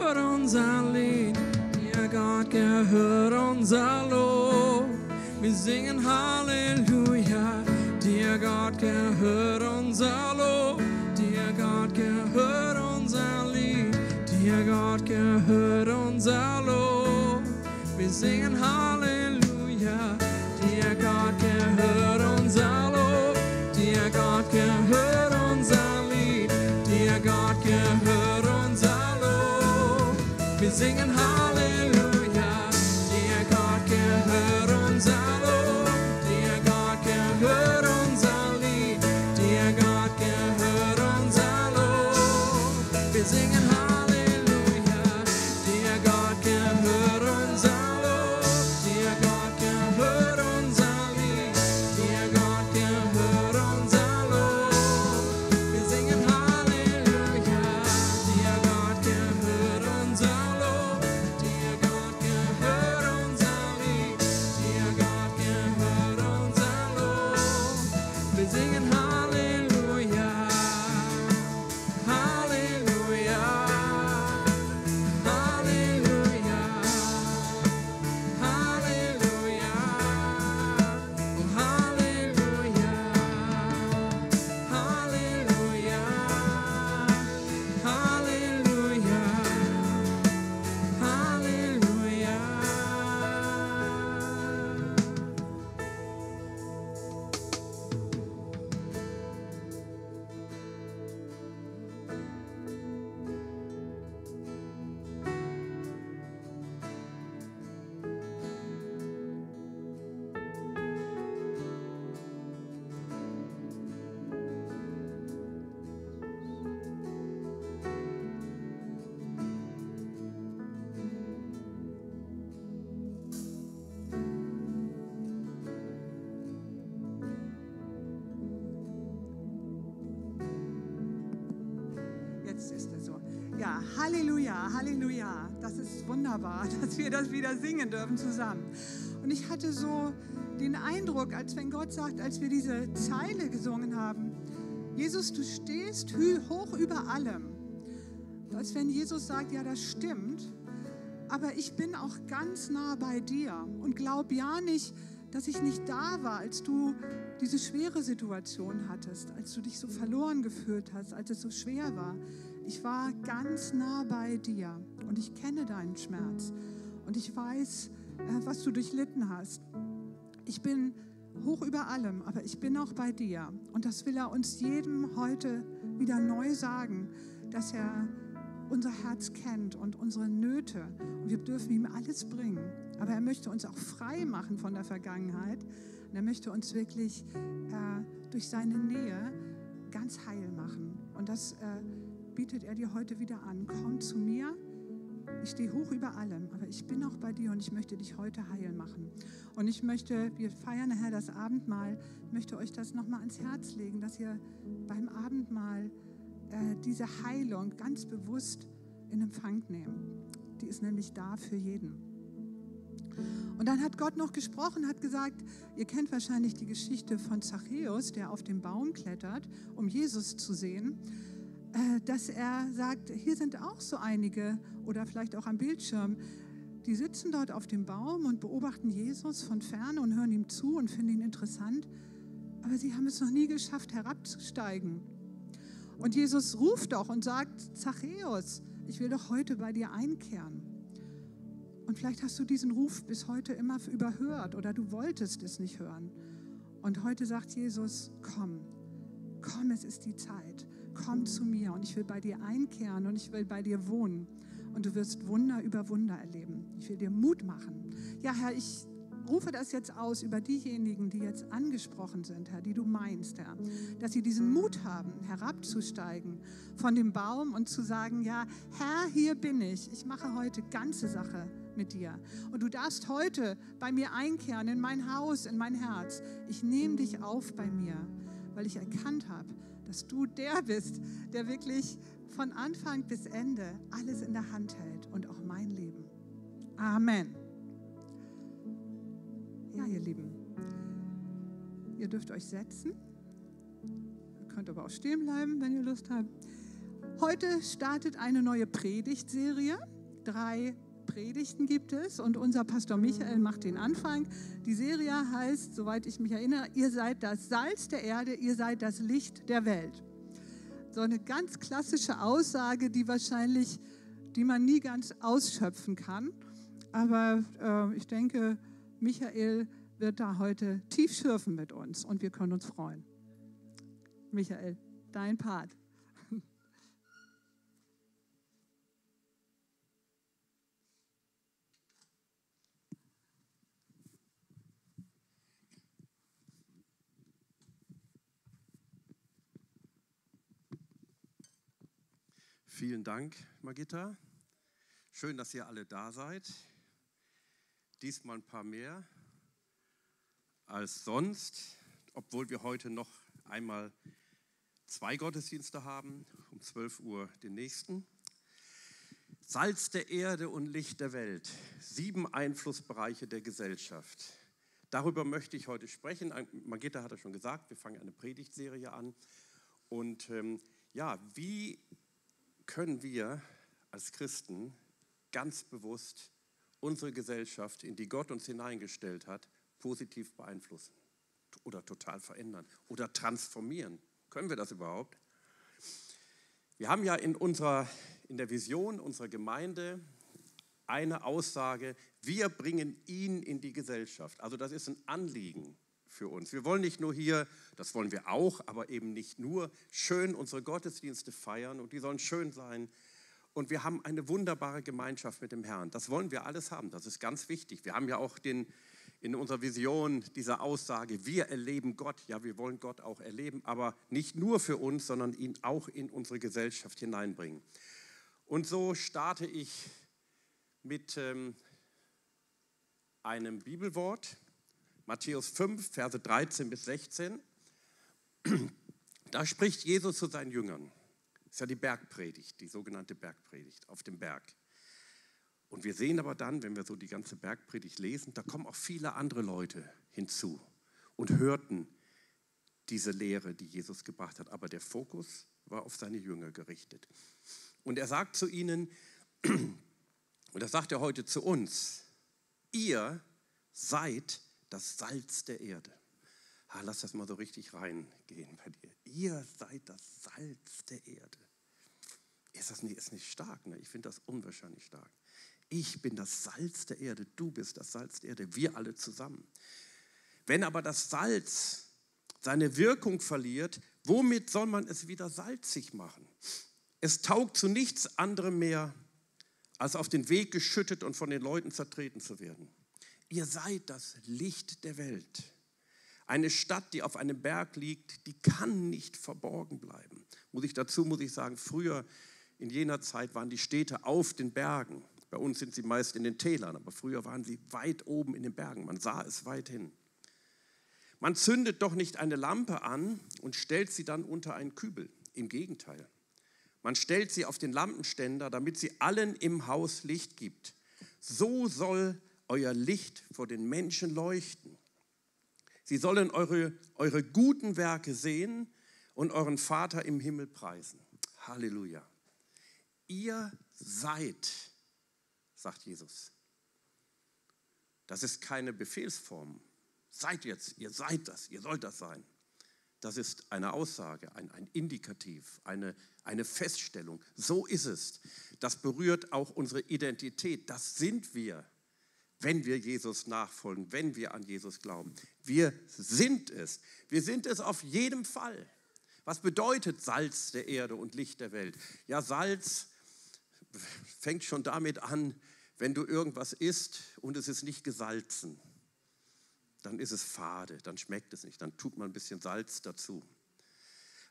Halleluja, Halleluja. Das ist wunderbar, dass wir das wieder singen dürfen zusammen. Und ich hatte so den Eindruck, als wenn Gott sagt, als wir diese Zeile gesungen haben, Jesus, du stehst hoch über allem. Als wenn Jesus sagt, ja, das stimmt, aber ich bin auch ganz nah bei dir und glaub ja nicht, dass ich nicht da war, als du diese schwere Situation hattest, als du dich so verloren gefühlt hast, als es so schwer war. Ich war ganz nah bei dir und ich kenne deinen Schmerz und ich weiß, äh, was du durchlitten hast. Ich bin hoch über allem, aber ich bin auch bei dir. Und das will er uns jedem heute wieder neu sagen, dass er unser Herz kennt und unsere Nöte. Und wir dürfen ihm alles bringen. Aber er möchte uns auch frei machen von der Vergangenheit. Und er möchte uns wirklich äh, durch seine Nähe ganz heil machen. Und das äh, bietet er dir heute wieder an. Komm zu mir. Ich stehe hoch über allem, aber ich bin auch bei dir und ich möchte dich heute heil machen. Und ich möchte, wir feiern nachher das Abendmahl, möchte euch das nochmal ans Herz legen, dass ihr beim Abendmahl äh, diese Heilung ganz bewusst in Empfang nehmt. Die ist nämlich da für jeden. Und dann hat Gott noch gesprochen, hat gesagt, ihr kennt wahrscheinlich die Geschichte von Zachäus, der auf den Baum klettert, um Jesus zu sehen, dass er sagt, hier sind auch so einige oder vielleicht auch am Bildschirm, die sitzen dort auf dem Baum und beobachten Jesus von ferne und hören ihm zu und finden ihn interessant, aber sie haben es noch nie geschafft, herabzusteigen. Und Jesus ruft doch und sagt, Zachäus, ich will doch heute bei dir einkehren. Und vielleicht hast du diesen Ruf bis heute immer überhört oder du wolltest es nicht hören. Und heute sagt Jesus, komm, komm, es ist die Zeit. Komm zu mir und ich will bei dir einkehren und ich will bei dir wohnen. Und du wirst Wunder über Wunder erleben. Ich will dir Mut machen. Ja, Herr, ich rufe das jetzt aus über diejenigen, die jetzt angesprochen sind, Herr, die du meinst, Herr, dass sie diesen Mut haben, herabzusteigen von dem Baum und zu sagen, ja, Herr, hier bin ich. Ich mache heute ganze Sache mit dir. Und du darfst heute bei mir einkehren, in mein Haus, in mein Herz. Ich nehme dich auf bei mir, weil ich erkannt habe, dass du der bist, der wirklich von Anfang bis Ende alles in der Hand hält und auch mein Leben. Amen. Ja, ihr Lieben, ihr dürft euch setzen. Ihr könnt aber auch stehen bleiben, wenn ihr Lust habt. Heute startet eine neue Predigtserie. Drei Predigten gibt es und unser Pastor Michael macht den Anfang. Die Serie heißt, soweit ich mich erinnere, ihr seid das Salz der Erde, ihr seid das Licht der Welt. So eine ganz klassische Aussage, die wahrscheinlich, die man nie ganz ausschöpfen kann. Aber äh, ich denke, Michael wird da heute tief schürfen mit uns und wir können uns freuen. Michael, dein Part. Vielen Dank, Magitta. Schön, dass ihr alle da seid. Diesmal ein paar mehr als sonst, obwohl wir heute noch einmal zwei Gottesdienste haben, um 12 Uhr den nächsten. Salz der Erde und Licht der Welt, sieben Einflussbereiche der Gesellschaft. Darüber möchte ich heute sprechen. Magitta hat es schon gesagt, wir fangen eine Predigtserie an. Und ähm, ja, wie können wir als Christen ganz bewusst unsere Gesellschaft, in die Gott uns hineingestellt hat, positiv beeinflussen oder total verändern oder transformieren. Können wir das überhaupt? Wir haben ja in, unserer, in der Vision unserer Gemeinde eine Aussage, wir bringen ihn in die Gesellschaft. Also das ist ein Anliegen für uns. Wir wollen nicht nur hier, das wollen wir auch, aber eben nicht nur, schön unsere Gottesdienste feiern und die sollen schön sein. Und wir haben eine wunderbare Gemeinschaft mit dem Herrn. Das wollen wir alles haben. Das ist ganz wichtig. Wir haben ja auch den, in unserer Vision diese Aussage, wir erleben Gott. Ja, wir wollen Gott auch erleben, aber nicht nur für uns, sondern ihn auch in unsere Gesellschaft hineinbringen. Und so starte ich mit ähm, einem Bibelwort, Matthäus 5, Verse 13 bis 16. Da spricht Jesus zu seinen Jüngern. Das ist ja die Bergpredigt, die sogenannte Bergpredigt auf dem Berg. Und wir sehen aber dann, wenn wir so die ganze Bergpredigt lesen, da kommen auch viele andere Leute hinzu und hörten diese Lehre, die Jesus gebracht hat. Aber der Fokus war auf seine Jünger gerichtet. Und er sagt zu ihnen, und das sagt er heute zu uns, ihr seid das Salz der Erde. Ah, lass das mal so richtig reingehen bei dir. Ihr seid das Salz der Erde. Ist das nicht, ist nicht stark? Ne? Ich finde das unwahrscheinlich stark. Ich bin das Salz der Erde, du bist das Salz der Erde, wir alle zusammen. Wenn aber das Salz seine Wirkung verliert, womit soll man es wieder salzig machen? Es taugt zu nichts anderem mehr, als auf den Weg geschüttet und von den Leuten zertreten zu werden. Ihr seid das Licht der Welt. Eine Stadt, die auf einem Berg liegt, die kann nicht verborgen bleiben. Muss ich dazu muss ich sagen, früher in jener Zeit waren die Städte auf den Bergen. Bei uns sind sie meist in den Tälern, aber früher waren sie weit oben in den Bergen. Man sah es weit hin. Man zündet doch nicht eine Lampe an und stellt sie dann unter einen Kübel. Im Gegenteil. Man stellt sie auf den Lampenständer, damit sie allen im Haus Licht gibt. So soll euer Licht vor den Menschen leuchten. Sie sollen eure, eure guten Werke sehen und euren Vater im Himmel preisen. Halleluja. Ihr seid sagt Jesus. Das ist keine Befehlsform. Seid jetzt, ihr seid das, ihr sollt das sein. Das ist eine Aussage, ein, ein Indikativ, eine, eine Feststellung. So ist es. Das berührt auch unsere Identität. Das sind wir, wenn wir Jesus nachfolgen, wenn wir an Jesus glauben. Wir sind es. Wir sind es auf jeden Fall. Was bedeutet Salz der Erde und Licht der Welt? Ja, Salz fängt schon damit an, wenn du irgendwas isst und es ist nicht gesalzen, dann ist es fade, dann schmeckt es nicht, dann tut man ein bisschen Salz dazu.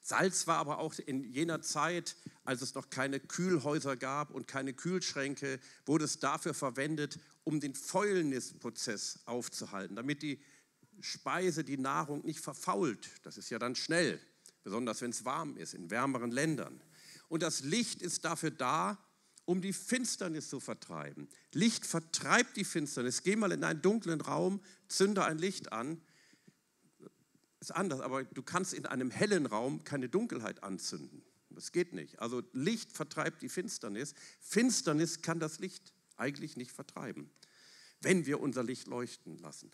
Salz war aber auch in jener Zeit, als es noch keine Kühlhäuser gab und keine Kühlschränke, wurde es dafür verwendet, um den Fäulnisprozess aufzuhalten, damit die Speise, die Nahrung nicht verfault. Das ist ja dann schnell, besonders wenn es warm ist, in wärmeren Ländern. Und das Licht ist dafür da, um die Finsternis zu vertreiben. Licht vertreibt die Finsternis. Geh mal in einen dunklen Raum, zünde ein Licht an. Ist anders, aber du kannst in einem hellen Raum keine Dunkelheit anzünden. Das geht nicht. Also Licht vertreibt die Finsternis. Finsternis kann das Licht eigentlich nicht vertreiben, wenn wir unser Licht leuchten lassen.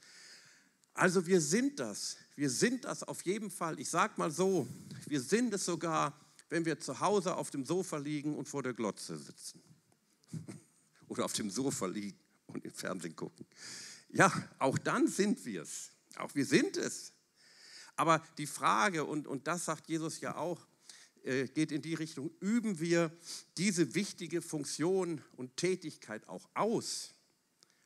Also wir sind das. Wir sind das auf jeden Fall. Ich sage mal so, wir sind es sogar, wenn wir zu Hause auf dem Sofa liegen und vor der Glotze sitzen. Oder auf dem Sofa liegen und im Fernsehen gucken. Ja, auch dann sind wir es. Auch wir sind es. Aber die Frage, und, und das sagt Jesus ja auch, äh, geht in die Richtung, üben wir diese wichtige Funktion und Tätigkeit auch aus?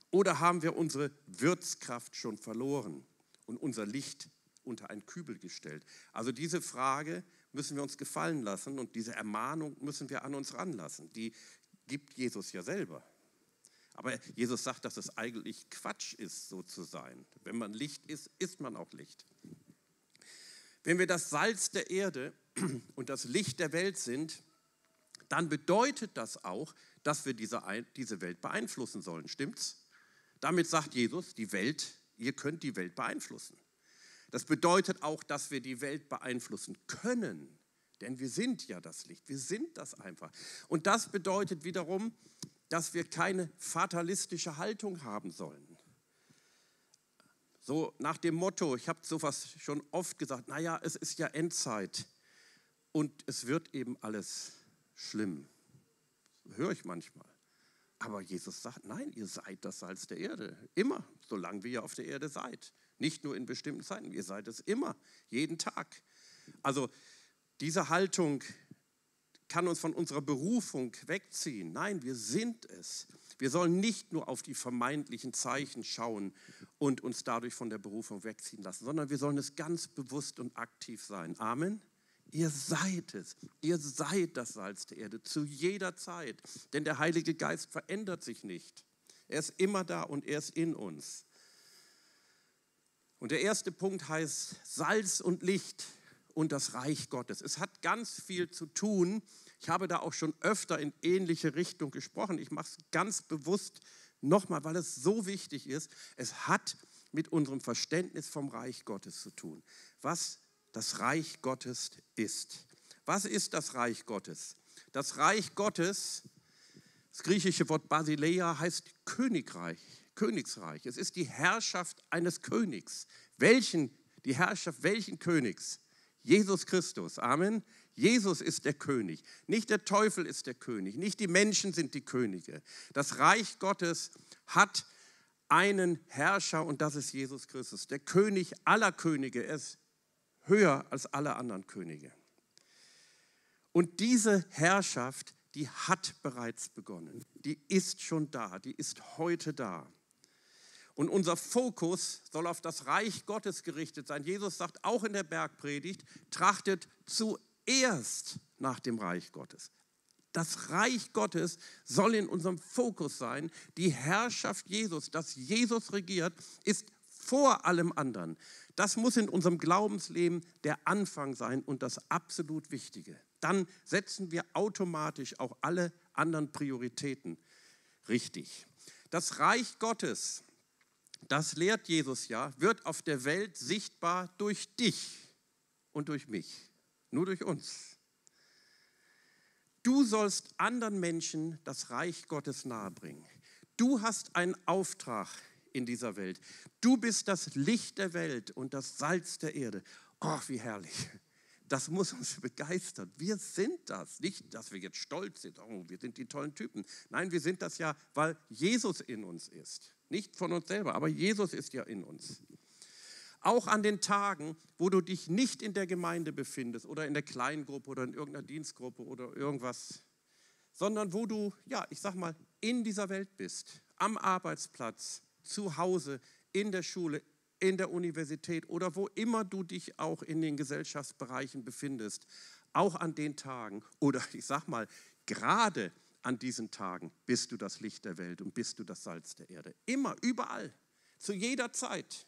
Oder haben wir unsere Würzkraft schon verloren und unser Licht unter einen Kübel gestellt? Also diese Frage müssen wir uns gefallen lassen und diese Ermahnung müssen wir an uns ranlassen. Die gibt Jesus ja selber. Aber Jesus sagt, dass es eigentlich Quatsch ist, so zu sein. Wenn man Licht ist, ist man auch Licht. Wenn wir das Salz der Erde und das Licht der Welt sind, dann bedeutet das auch, dass wir diese, Welt beeinflussen sollen. Stimmt's? Damit sagt Jesus, die Welt, ihr könnt die Welt beeinflussen. Das bedeutet auch, dass wir die Welt beeinflussen können, denn wir sind ja das Licht, wir sind das einfach. Und das bedeutet wiederum, dass wir keine fatalistische Haltung haben sollen. So nach dem Motto, ich habe sowas schon oft gesagt, naja, es ist ja Endzeit und es wird eben alles schlimm. Höre ich manchmal. Aber Jesus sagt, nein, ihr seid das Salz der Erde. Immer, solange wir auf der Erde seid. Nicht nur in bestimmten Zeiten, ihr seid es immer, jeden Tag. Also diese Haltung kann uns von unserer Berufung wegziehen. Nein, wir sind es. Wir sollen nicht nur auf die vermeintlichen Zeichen schauen und uns dadurch von der Berufung wegziehen lassen, sondern wir sollen es ganz bewusst und aktiv sein. Amen. Ihr seid es. Ihr seid das Salz der Erde zu jeder Zeit. Denn der Heilige Geist verändert sich nicht. Er ist immer da und er ist in uns. Und der erste Punkt heißt Salz und Licht und das Reich Gottes. Es hat ganz viel zu tun. Ich habe da auch schon öfter in ähnliche Richtung gesprochen. Ich mache es ganz bewusst nochmal, weil es so wichtig ist. Es hat mit unserem Verständnis vom Reich Gottes zu tun. Was das Reich Gottes ist. Was ist das Reich Gottes? Das Reich Gottes, das griechische Wort Basileia heißt Königreich, Königsreich. Es ist die Herrschaft eines Königs. Welchen, die Herrschaft welchen Königs? Jesus Christus. Amen. Jesus ist der König. Nicht der Teufel ist der König. Nicht die Menschen sind die Könige. Das Reich Gottes hat einen Herrscher und das ist Jesus Christus. Der König aller Könige. Er ist höher als alle anderen Könige. Und diese Herrschaft, die hat bereits begonnen. Die ist schon da, die ist heute da. Und unser Fokus soll auf das Reich Gottes gerichtet sein. Jesus sagt auch in der Bergpredigt, trachtet zuerst nach dem Reich Gottes. Das Reich Gottes soll in unserem Fokus sein. Die Herrschaft Jesus, dass Jesus regiert, ist vor allem anderen. Das muss in unserem Glaubensleben der Anfang sein und das absolut Wichtige. Dann setzen wir automatisch auch alle anderen Prioritäten richtig. Das Reich Gottes, das lehrt Jesus ja, wird auf der Welt sichtbar durch dich und durch mich, nur durch uns. Du sollst anderen Menschen das Reich Gottes nahebringen. Du hast einen Auftrag in dieser Welt. Du bist das Licht der Welt und das Salz der Erde. Oh, wie herrlich. Das muss uns begeistern. Wir sind das. Nicht, dass wir jetzt stolz sind, oh, wir sind die tollen Typen. Nein, wir sind das ja, weil Jesus in uns ist. Nicht von uns selber, aber Jesus ist ja in uns. Auch an den Tagen, wo du dich nicht in der Gemeinde befindest oder in der Kleingruppe oder in irgendeiner Dienstgruppe oder irgendwas, sondern wo du, ja, ich sag mal, in dieser Welt bist, am Arbeitsplatz, zu Hause, in der Schule, in der Universität oder wo immer du dich auch in den Gesellschaftsbereichen befindest, auch an den Tagen oder ich sag mal, gerade an diesen Tagen bist du das Licht der Welt und bist du das Salz der Erde. Immer, überall, zu jeder Zeit.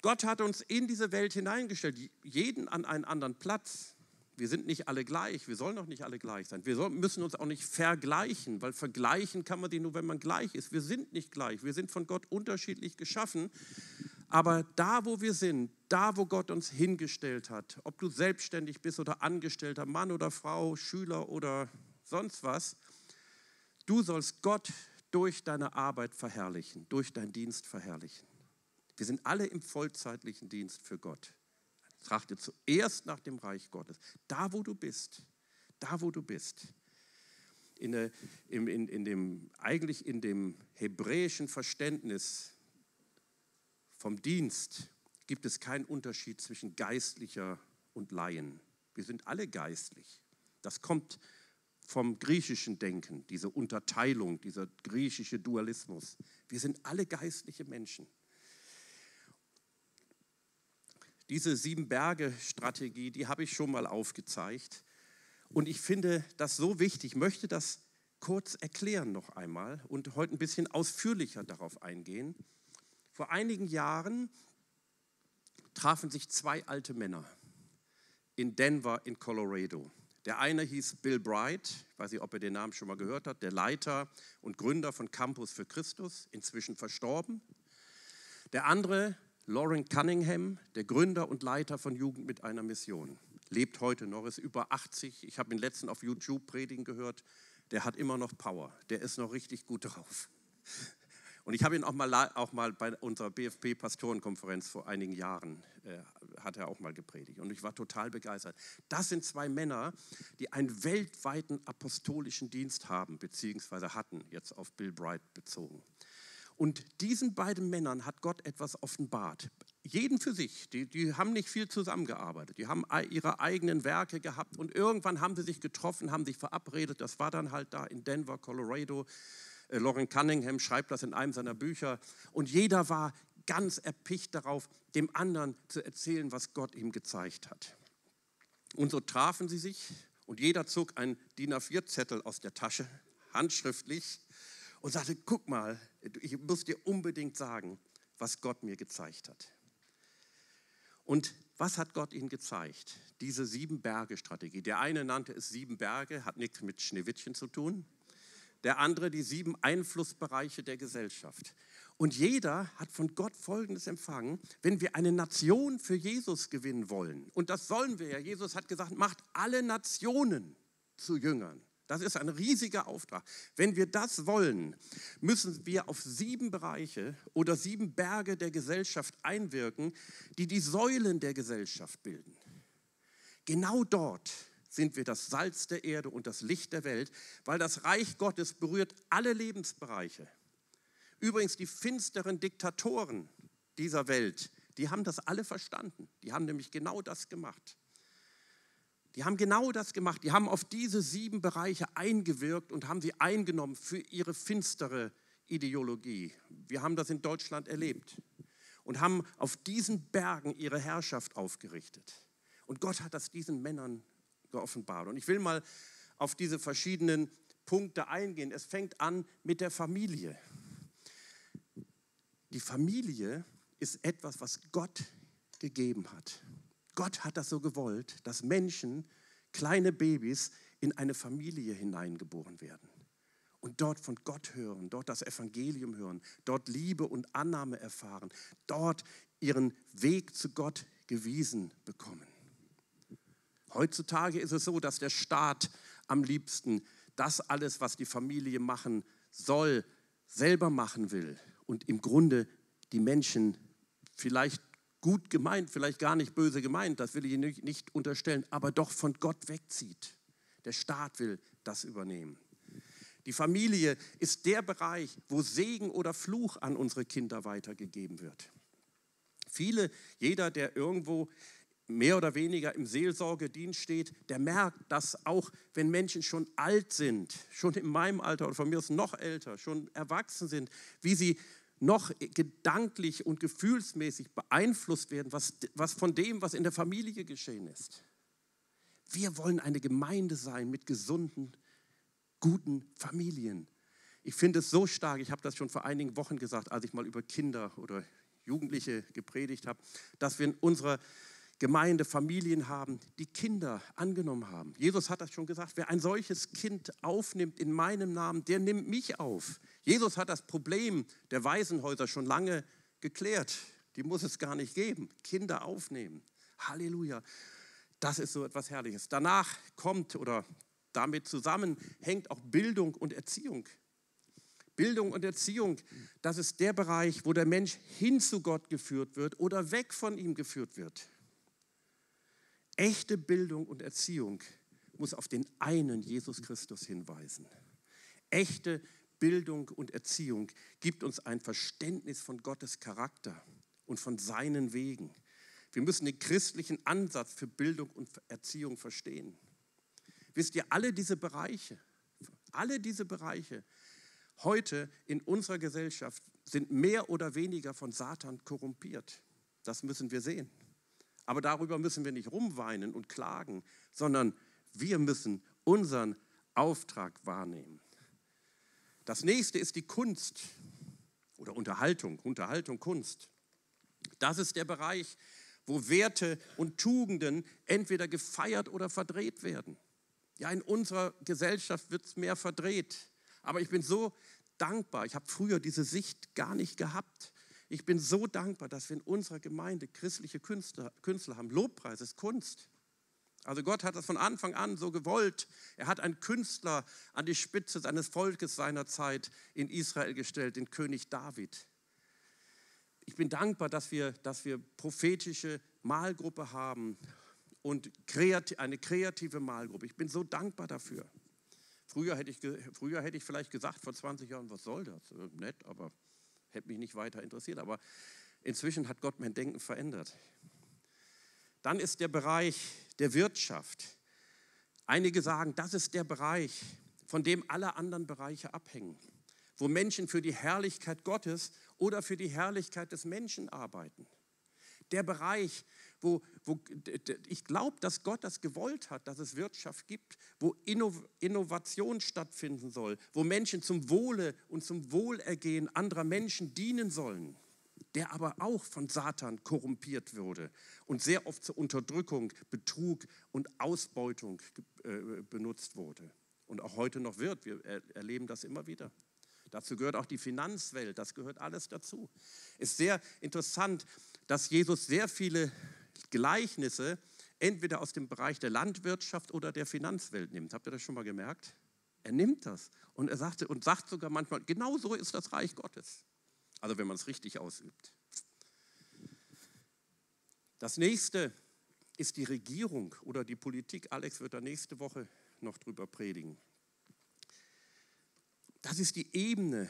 Gott hat uns in diese Welt hineingestellt, jeden an einen anderen Platz. Wir sind nicht alle gleich, wir sollen auch nicht alle gleich sein. Wir müssen uns auch nicht vergleichen, weil vergleichen kann man die nur, wenn man gleich ist. Wir sind nicht gleich, wir sind von Gott unterschiedlich geschaffen, Aber da, wo wir sind, da, wo Gott uns hingestellt hat, ob du selbstständig bist oder angestellter Mann oder Frau, Schüler oder sonst was, du sollst Gott durch deine Arbeit verherrlichen, durch deinen Dienst verherrlichen. Wir sind alle im vollzeitlichen Dienst für Gott. Trachte zuerst nach dem Reich Gottes. Da, wo du bist, da, wo du bist. In, der, in, in, in dem, eigentlich in dem hebräischen Verständnis vom Dienst gibt es keinen Unterschied zwischen Geistlicher und Laien. Wir sind alle geistlich. Das kommt vom griechischen Denken, diese Unterteilung, dieser griechische Dualismus. Wir sind alle geistliche Menschen. Diese Sieben-Berge-Strategie, die habe ich schon mal aufgezeigt. Und ich finde das so wichtig, möchte das kurz erklären noch einmal und heute ein bisschen ausführlicher darauf eingehen. Vor einigen Jahren trafen sich zwei alte Männer in Denver in Colorado. Der eine hieß Bill Bright, ich weiß nicht, ob er den Namen schon mal gehört hat, der Leiter und Gründer von Campus für Christus, inzwischen verstorben. Der andere, Lauren Cunningham, der Gründer und Leiter von Jugend mit einer Mission, lebt heute noch, ist über 80. Ich habe ihn letzten auf YouTube predigen gehört. Der hat immer noch Power, der ist noch richtig gut drauf. Und ich habe ihn auch mal, auch mal bei unserer BFP-Pastorenkonferenz vor einigen Jahren, äh, hat er auch mal gepredigt. Und ich war total begeistert. Das sind zwei Männer, die einen weltweiten apostolischen Dienst haben, beziehungsweise hatten, jetzt auf Bill Bright bezogen. Und diesen beiden Männern hat Gott etwas offenbart. Jeden für sich. Die, die haben nicht viel zusammengearbeitet. Die haben ihre eigenen Werke gehabt. Und irgendwann haben sie sich getroffen, haben sich verabredet. Das war dann halt da in Denver, Colorado Lauren Cunningham schreibt das in einem seiner Bücher. Und jeder war ganz erpicht darauf, dem anderen zu erzählen, was Gott ihm gezeigt hat. Und so trafen sie sich und jeder zog einen DIN A4-Zettel aus der Tasche, handschriftlich, und sagte, guck mal, ich muss dir unbedingt sagen, was Gott mir gezeigt hat. Und was hat Gott ihnen gezeigt? Diese Sieben-Berge-Strategie. Der eine nannte es Sieben Berge, hat nichts mit Schneewittchen zu tun der andere die sieben Einflussbereiche der Gesellschaft. Und jeder hat von Gott Folgendes empfangen, wenn wir eine Nation für Jesus gewinnen wollen, und das sollen wir ja, Jesus hat gesagt, macht alle Nationen zu Jüngern. Das ist ein riesiger Auftrag. Wenn wir das wollen, müssen wir auf sieben Bereiche oder sieben Berge der Gesellschaft einwirken, die die Säulen der Gesellschaft bilden. Genau dort sind wir das Salz der Erde und das Licht der Welt, weil das Reich Gottes berührt alle Lebensbereiche. Übrigens, die finsteren Diktatoren dieser Welt, die haben das alle verstanden. Die haben nämlich genau das gemacht. Die haben genau das gemacht. Die haben auf diese sieben Bereiche eingewirkt und haben sie eingenommen für ihre finstere Ideologie. Wir haben das in Deutschland erlebt und haben auf diesen Bergen ihre Herrschaft aufgerichtet. Und Gott hat das diesen Männern geoffenbart. Und ich will mal auf diese verschiedenen Punkte eingehen. Es fängt an mit der Familie. Die Familie ist etwas, was Gott gegeben hat. Gott hat das so gewollt, dass Menschen, kleine Babys, in eine Familie hineingeboren werden und dort von Gott hören, dort das Evangelium hören, dort Liebe und Annahme erfahren, dort ihren Weg zu Gott gewiesen bekommen. Heutzutage ist es so, dass der Staat am liebsten das alles, was die Familie machen soll, selber machen will und im Grunde die Menschen vielleicht gut gemeint, vielleicht gar nicht böse gemeint, das will ich Ihnen nicht unterstellen, aber doch von Gott wegzieht. Der Staat will das übernehmen. Die Familie ist der Bereich, wo Segen oder Fluch an unsere Kinder weitergegeben wird. Viele, jeder, der irgendwo mehr oder weniger im Seelsorgedienst steht, der merkt, dass auch wenn Menschen schon alt sind, schon in meinem Alter oder von mir aus noch älter, schon erwachsen sind, wie sie noch gedanklich und gefühlsmäßig beeinflusst werden, was, was von dem, was in der Familie geschehen ist. Wir wollen eine Gemeinde sein mit gesunden, guten Familien. Ich finde es so stark, ich habe das schon vor einigen Wochen gesagt, als ich mal über Kinder oder Jugendliche gepredigt habe, dass wir in unserer Gemeinde Familien haben, die Kinder angenommen haben. Jesus hat das schon gesagt, wer ein solches Kind aufnimmt in meinem Namen, der nimmt mich auf. Jesus hat das Problem der Waisenhäuser schon lange geklärt. Die muss es gar nicht geben. Kinder aufnehmen. Halleluja. Das ist so etwas Herrliches. Danach kommt oder damit zusammen hängt auch Bildung und Erziehung. Bildung und Erziehung, das ist der Bereich, wo der Mensch hin zu Gott geführt wird oder weg von ihm geführt wird. Echte Bildung und Erziehung muss auf den einen Jesus Christus hinweisen. Echte Bildung und Erziehung gibt uns ein Verständnis von Gottes Charakter und von seinen Wegen. Wir müssen den christlichen Ansatz für Bildung und Erziehung verstehen. Wisst ihr, alle diese Bereiche, alle diese Bereiche heute in unserer Gesellschaft sind mehr oder weniger von Satan korrumpiert. Das müssen wir sehen. Aber darüber müssen wir nicht rumweinen und klagen, sondern wir müssen unseren Auftrag wahrnehmen. Das nächste ist die Kunst oder Unterhaltung, Unterhaltung, Kunst. Das ist der Bereich, wo Werte und Tugenden entweder gefeiert oder verdreht werden. Ja, in unserer Gesellschaft wird es mehr verdreht. Aber ich bin so dankbar, ich habe früher diese Sicht gar nicht gehabt. Ich bin so dankbar, dass wir in unserer Gemeinde christliche Künstler, Künstler haben. Lobpreis ist Kunst. Also Gott hat das von Anfang an so gewollt. Er hat einen Künstler an die Spitze seines Volkes seiner Zeit in Israel gestellt, den König David. Ich bin dankbar, dass wir, dass wir prophetische Malgruppe haben und eine kreative Malgruppe. Ich bin so dankbar dafür. Früher hätte, ich, früher hätte ich vielleicht gesagt, vor 20 Jahren, was soll das? Äh, nett, aber hätte mich nicht weiter interessiert. Aber inzwischen hat Gott mein Denken verändert. Dann ist der Bereich der Wirtschaft. Einige sagen, das ist der Bereich, von dem alle anderen Bereiche abhängen, wo Menschen für die Herrlichkeit Gottes oder für die Herrlichkeit des Menschen arbeiten. Der Bereich, wo, wo ich glaube, dass Gott das gewollt hat, dass es Wirtschaft gibt, wo Innovation stattfinden soll, wo Menschen zum Wohle und zum Wohlergehen anderer Menschen dienen sollen der aber auch von Satan korrumpiert wurde und sehr oft zur Unterdrückung, Betrug und Ausbeutung äh, benutzt wurde und auch heute noch wird. Wir erleben das immer wieder. Dazu gehört auch die Finanzwelt, das gehört alles dazu. Es Ist sehr interessant, dass Jesus sehr viele Gleichnisse entweder aus dem Bereich der Landwirtschaft oder der Finanzwelt nimmt. Habt ihr das schon mal gemerkt? Er nimmt das und er sagte und sagt sogar manchmal, genau so ist das Reich Gottes. Also wenn man es richtig ausübt. Das nächste ist die Regierung oder die Politik. Alex wird da nächste Woche noch drüber predigen. Das ist die Ebene,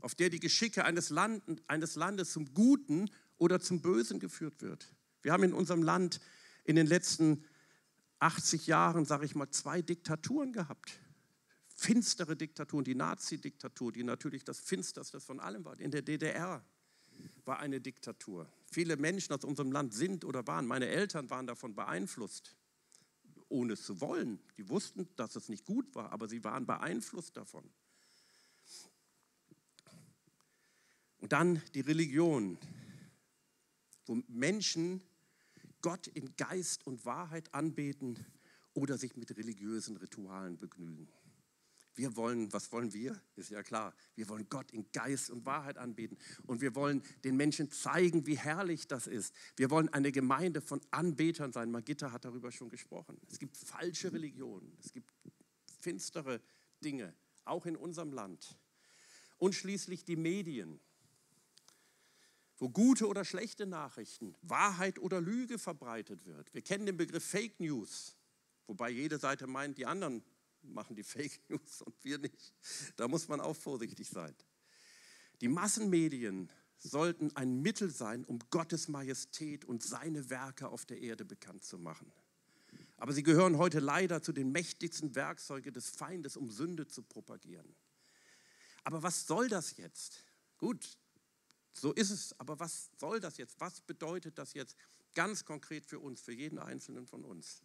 auf der die Geschicke eines, Land, eines Landes zum Guten oder zum Bösen geführt wird. Wir haben in unserem Land in den letzten 80 Jahren, sage ich mal, zwei Diktaturen gehabt finstere Diktaturen, die Nazi-Diktatur, die natürlich das Finsterste von allem war. In der DDR war eine Diktatur. Viele Menschen aus unserem Land sind oder waren, meine Eltern waren davon beeinflusst, ohne es zu wollen. Die wussten, dass es nicht gut war, aber sie waren beeinflusst davon. Und dann die Religion, wo Menschen Gott in Geist und Wahrheit anbeten oder sich mit religiösen Ritualen begnügen. Wir wollen, was wollen wir? Ist ja klar, wir wollen Gott in Geist und Wahrheit anbeten und wir wollen den Menschen zeigen, wie herrlich das ist. Wir wollen eine Gemeinde von Anbetern sein. Magitta hat darüber schon gesprochen. Es gibt falsche Religionen, es gibt finstere Dinge, auch in unserem Land. Und schließlich die Medien, wo gute oder schlechte Nachrichten, Wahrheit oder Lüge verbreitet wird. Wir kennen den Begriff Fake News, wobei jede Seite meint, die anderen machen die Fake News und wir nicht. Da muss man auch vorsichtig sein. Die Massenmedien sollten ein Mittel sein, um Gottes Majestät und seine Werke auf der Erde bekannt zu machen. Aber sie gehören heute leider zu den mächtigsten Werkzeugen des Feindes, um Sünde zu propagieren. Aber was soll das jetzt? Gut, so ist es, aber was soll das jetzt? Was bedeutet das jetzt ganz konkret für uns, für jeden Einzelnen von uns?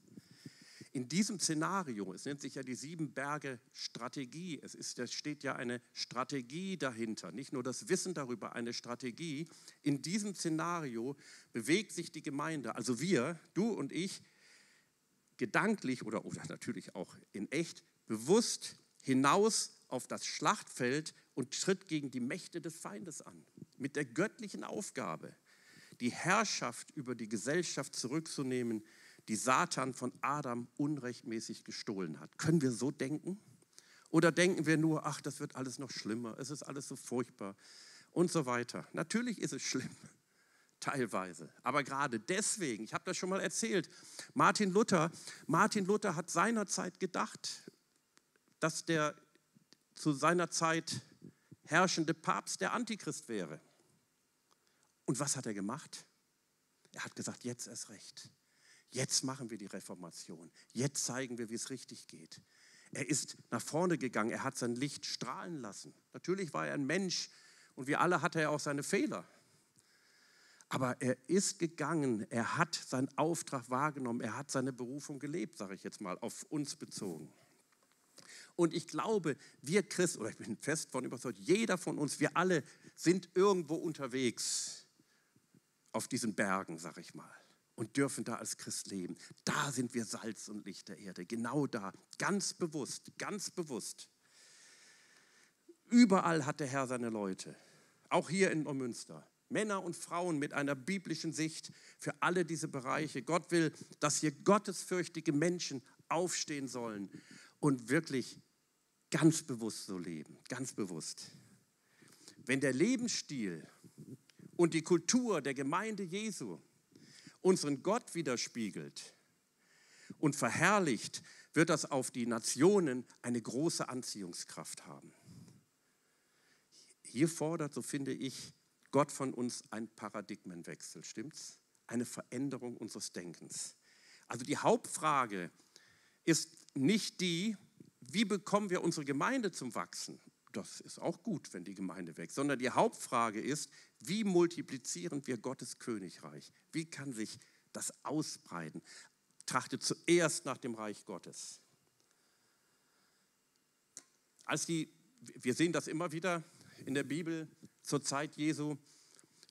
in diesem Szenario, es nennt sich ja die sieben Berge Strategie, es, ist, es steht ja eine Strategie dahinter, nicht nur das Wissen darüber, eine Strategie. In diesem Szenario bewegt sich die Gemeinde, also wir, du und ich, gedanklich oder, oder natürlich auch in echt, bewusst hinaus auf das Schlachtfeld und tritt gegen die Mächte des Feindes an. Mit der göttlichen Aufgabe, die Herrschaft über die Gesellschaft zurückzunehmen, die Satan von Adam unrechtmäßig gestohlen hat. Können wir so denken? Oder denken wir nur, ach, das wird alles noch schlimmer, es ist alles so furchtbar und so weiter. Natürlich ist es schlimm, teilweise. Aber gerade deswegen, ich habe das schon mal erzählt, Martin Luther, Martin Luther hat seinerzeit gedacht, dass der zu seiner Zeit herrschende Papst der Antichrist wäre. Und was hat er gemacht? Er hat gesagt, jetzt erst recht. Jetzt machen wir die Reformation. Jetzt zeigen wir, wie es richtig geht. Er ist nach vorne gegangen, er hat sein Licht strahlen lassen. Natürlich war er ein Mensch und wie alle hatte er auch seine Fehler. Aber er ist gegangen, er hat seinen Auftrag wahrgenommen, er hat seine Berufung gelebt, sage ich jetzt mal, auf uns bezogen. Und ich glaube, wir Christen, oder ich bin fest von überzeugt, jeder von uns, wir alle sind irgendwo unterwegs auf diesen Bergen, sage ich mal, und dürfen da als Christ leben. Da sind wir Salz und Licht der Erde, genau da, ganz bewusst, ganz bewusst. Überall hat der Herr seine Leute, auch hier in Neumünster. Männer und Frauen mit einer biblischen Sicht für alle diese Bereiche. Gott will, dass hier gottesfürchtige Menschen aufstehen sollen und wirklich ganz bewusst so leben, ganz bewusst. Wenn der Lebensstil und die Kultur der Gemeinde Jesu unseren Gott widerspiegelt und verherrlicht, wird das auf die Nationen eine große Anziehungskraft haben. Hier fordert, so finde ich, Gott von uns einen Paradigmenwechsel, stimmt's? Eine Veränderung unseres Denkens. Also die Hauptfrage ist nicht die, wie bekommen wir unsere Gemeinde zum Wachsen? Das ist auch gut, wenn die Gemeinde wächst, sondern die Hauptfrage ist, wie multiplizieren wir Gottes Königreich? Wie kann sich das ausbreiten? Trachtet zuerst nach dem Reich Gottes. Als die, wir sehen das immer wieder in der Bibel zur Zeit Jesu,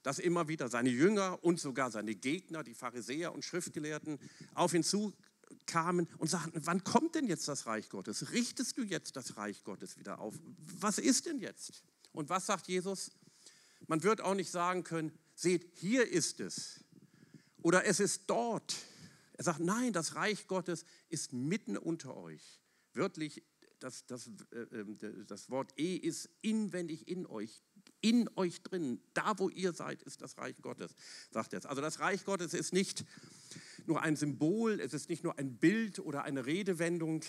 dass immer wieder seine Jünger und sogar seine Gegner, die Pharisäer und Schriftgelehrten, auf ihn zukamen und sagten, wann kommt denn jetzt das Reich Gottes? Richtest du jetzt das Reich Gottes wieder auf? Was ist denn jetzt? Und was sagt Jesus? Man wird auch nicht sagen können, seht, hier ist es oder es ist dort. Er sagt, nein, das Reich Gottes ist mitten unter euch. Wörtlich, das, das, äh, ähm, das Wort E ist inwendig in euch, in euch drin. Da, wo ihr seid, ist das Reich Gottes, sagt er. Also das Reich Gottes ist nicht nur ein Symbol, es ist nicht nur ein Bild oder eine Redewendung,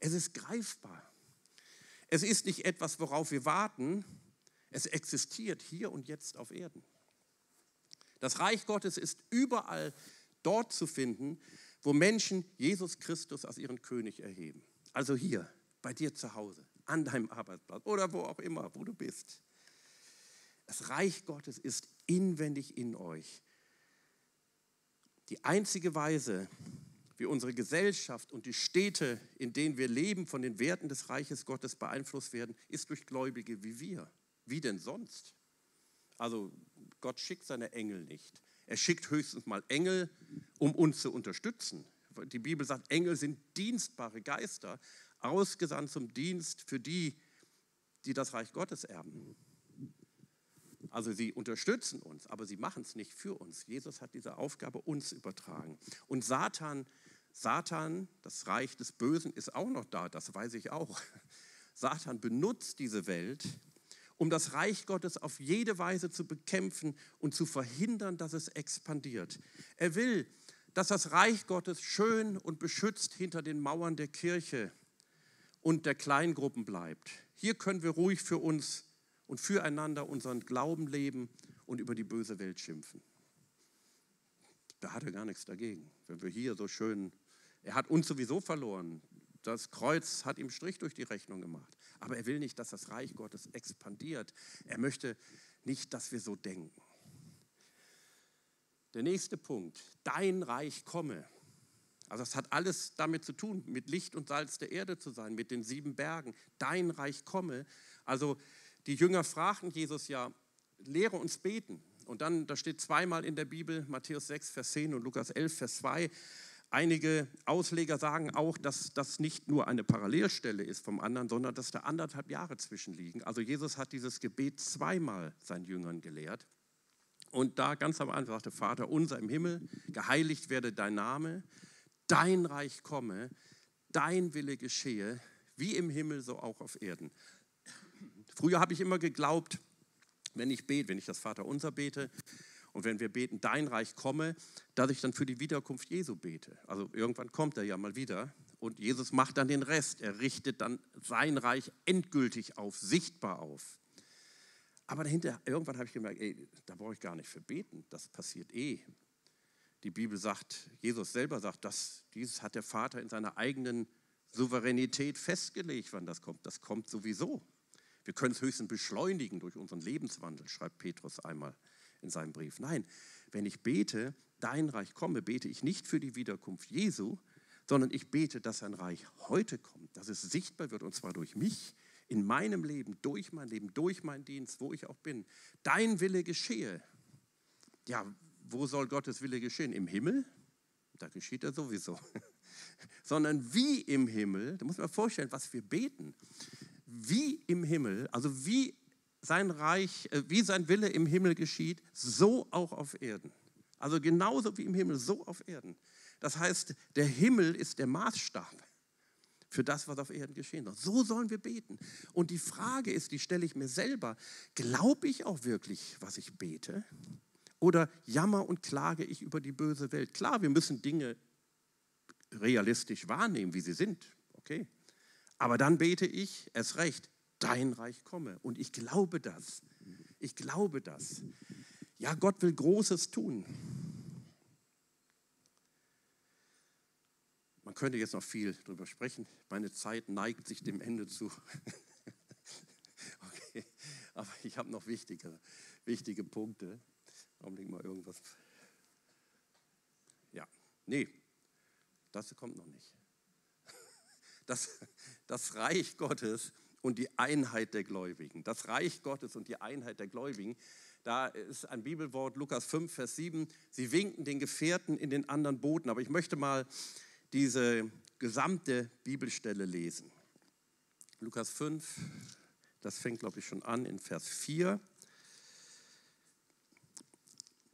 es ist greifbar. Es ist nicht etwas, worauf wir warten, es existiert hier und jetzt auf Erden. Das Reich Gottes ist überall dort zu finden, wo Menschen Jesus Christus als ihren König erheben. Also hier, bei dir zu Hause, an deinem Arbeitsplatz oder wo auch immer, wo du bist. Das Reich Gottes ist inwendig in euch. Die einzige Weise, wie unsere Gesellschaft und die Städte, in denen wir leben, von den Werten des Reiches Gottes beeinflusst werden, ist durch Gläubige wie wir. Wie denn sonst? Also Gott schickt seine Engel nicht. Er schickt höchstens mal Engel, um uns zu unterstützen. Die Bibel sagt, Engel sind dienstbare Geister, ausgesandt zum Dienst für die, die das Reich Gottes erben. Also sie unterstützen uns, aber sie machen es nicht für uns. Jesus hat diese Aufgabe uns übertragen. Und Satan, Satan, das Reich des Bösen ist auch noch da, das weiß ich auch. Satan benutzt diese Welt, um das Reich Gottes auf jede Weise zu bekämpfen und zu verhindern, dass es expandiert. Er will, dass das Reich Gottes schön und beschützt hinter den Mauern der Kirche und der Kleingruppen bleibt. Hier können wir ruhig für uns und füreinander unseren Glauben leben und über die böse Welt schimpfen. Da hat er gar nichts dagegen. Wenn wir hier so schön, er hat uns sowieso verloren. Das Kreuz hat ihm Strich durch die Rechnung gemacht. Aber er will nicht, dass das Reich Gottes expandiert. Er möchte nicht, dass wir so denken. Der nächste Punkt, dein Reich komme. Also es hat alles damit zu tun, mit Licht und Salz der Erde zu sein, mit den sieben Bergen. Dein Reich komme. Also die Jünger fragten Jesus ja, lehre uns beten. Und dann, da steht zweimal in der Bibel, Matthäus 6, Vers 10 und Lukas 11, Vers 2. Einige Ausleger sagen auch, dass das nicht nur eine Parallelstelle ist vom anderen, sondern dass da anderthalb Jahre zwischenliegen. Also Jesus hat dieses Gebet zweimal seinen Jüngern gelehrt. Und da ganz am Anfang sagte Vater unser im Himmel, geheiligt werde dein Name, dein Reich komme, dein Wille geschehe, wie im Himmel, so auch auf Erden. Früher habe ich immer geglaubt, wenn ich bete, wenn ich das Vater unser bete und wenn wir beten, dein Reich komme, dass ich dann für die Wiederkunft Jesu bete. Also irgendwann kommt er ja mal wieder und Jesus macht dann den Rest. Er richtet dann sein Reich endgültig auf, sichtbar auf. Aber dahinter, irgendwann habe ich gemerkt, ey, da brauche ich gar nicht für beten, das passiert eh. Die Bibel sagt, Jesus selber sagt, das, dieses hat der Vater in seiner eigenen Souveränität festgelegt, wann das kommt. Das kommt sowieso. Wir können es höchstens beschleunigen durch unseren Lebenswandel, schreibt Petrus einmal in seinem Brief. Nein, wenn ich bete, dein Reich komme, bete ich nicht für die Wiederkunft Jesu, sondern ich bete, dass sein Reich heute kommt, dass es sichtbar wird und zwar durch mich, in meinem Leben, durch mein Leben, durch meinen Dienst, wo ich auch bin. Dein Wille geschehe. Ja, wo soll Gottes Wille geschehen? Im Himmel? Da geschieht er sowieso. sondern wie im Himmel, da muss man vorstellen, was wir beten. Wie im Himmel, also wie sein Reich, äh, wie sein Wille im Himmel geschieht, so auch auf Erden. Also genauso wie im Himmel, so auf Erden. Das heißt, der Himmel ist der Maßstab für das, was auf Erden geschehen soll. So sollen wir beten. Und die Frage ist, die stelle ich mir selber, glaube ich auch wirklich, was ich bete? Oder jammer und klage ich über die böse Welt? Klar, wir müssen Dinge realistisch wahrnehmen, wie sie sind. Okay. Aber dann bete ich, es recht, dein Reich komme. Und ich glaube das. Ich glaube das. Ja, Gott will Großes tun. Man könnte jetzt noch viel darüber sprechen. Meine Zeit neigt sich dem Ende zu. okay, aber ich habe noch wichtige, wichtige Punkte. Augenblick mal irgendwas. Ja, nee, das kommt noch nicht. Das, das Reich Gottes und die Einheit der Gläubigen. Das Reich Gottes und die Einheit der Gläubigen. Da ist ein Bibelwort, Lukas 5, Vers 7. Sie winken den Gefährten in den anderen Booten. Aber ich möchte mal diese gesamte Bibelstelle lesen. Lukas 5, das fängt, glaube ich, schon an in Vers 4.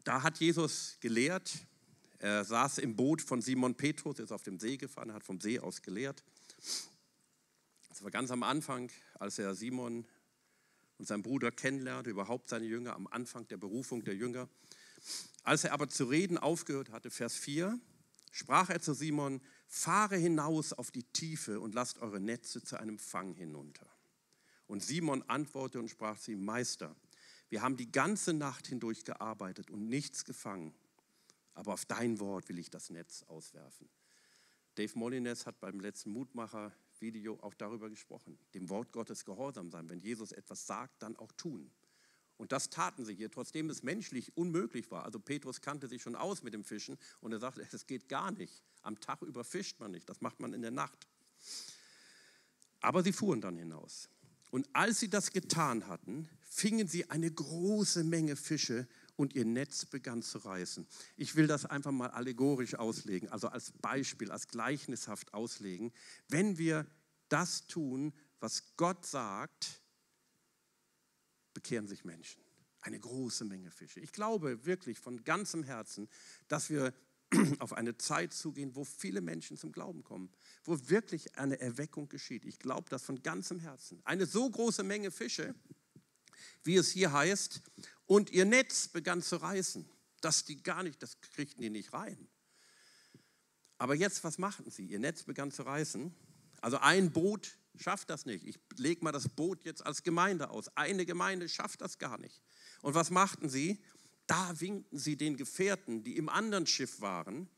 Da hat Jesus gelehrt. Er saß im Boot von Simon Petrus, ist auf dem See gefahren, hat vom See aus gelehrt. Das war ganz am Anfang, als er Simon und seinen Bruder kennenlernte, überhaupt seine Jünger, am Anfang der Berufung der Jünger. Als er aber zu reden aufgehört hatte, Vers 4, sprach er zu Simon, fahre hinaus auf die Tiefe und lasst eure Netze zu einem Fang hinunter. Und Simon antwortete und sprach zu ihm, Meister, wir haben die ganze Nacht hindurch gearbeitet und nichts gefangen, aber auf dein Wort will ich das Netz auswerfen. Dave Molines hat beim letzten Mutmacher-Video auch darüber gesprochen, dem Wort Gottes gehorsam sein. Wenn Jesus etwas sagt, dann auch tun. Und das taten sie hier, trotzdem es menschlich unmöglich war. Also Petrus kannte sich schon aus mit dem Fischen und er sagte, es geht gar nicht. Am Tag über fischt man nicht, das macht man in der Nacht. Aber sie fuhren dann hinaus. Und als sie das getan hatten, fingen sie eine große Menge Fische und ihr Netz begann zu reißen. Ich will das einfach mal allegorisch auslegen, also als Beispiel, als gleichnishaft auslegen. Wenn wir das tun, was Gott sagt, bekehren sich Menschen. Eine große Menge Fische. Ich glaube wirklich von ganzem Herzen, dass wir auf eine Zeit zugehen, wo viele Menschen zum Glauben kommen, wo wirklich eine Erweckung geschieht. Ich glaube das von ganzem Herzen. Eine so große Menge Fische, wie es hier heißt, und ihr Netz begann zu reißen, dass die gar nicht, das kriegten die nicht rein. Aber jetzt, was machten sie? Ihr Netz begann zu reißen. Also ein Boot schafft das nicht. Ich lege mal das Boot jetzt als Gemeinde aus. Eine Gemeinde schafft das gar nicht. Und was machten sie? Da winkten sie den Gefährten, die im anderen Schiff waren,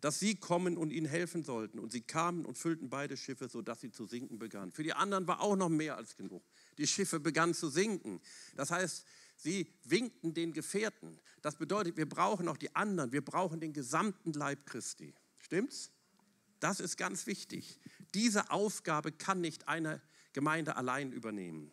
dass sie kommen und ihnen helfen sollten. Und sie kamen und füllten beide Schiffe, sodass sie zu sinken begannen. Für die anderen war auch noch mehr als genug. Die Schiffe begannen zu sinken. Das heißt, sie winkten den Gefährten. Das bedeutet, wir brauchen auch die anderen. Wir brauchen den gesamten Leib Christi. Stimmt's? Das ist ganz wichtig. Diese Aufgabe kann nicht eine Gemeinde allein übernehmen.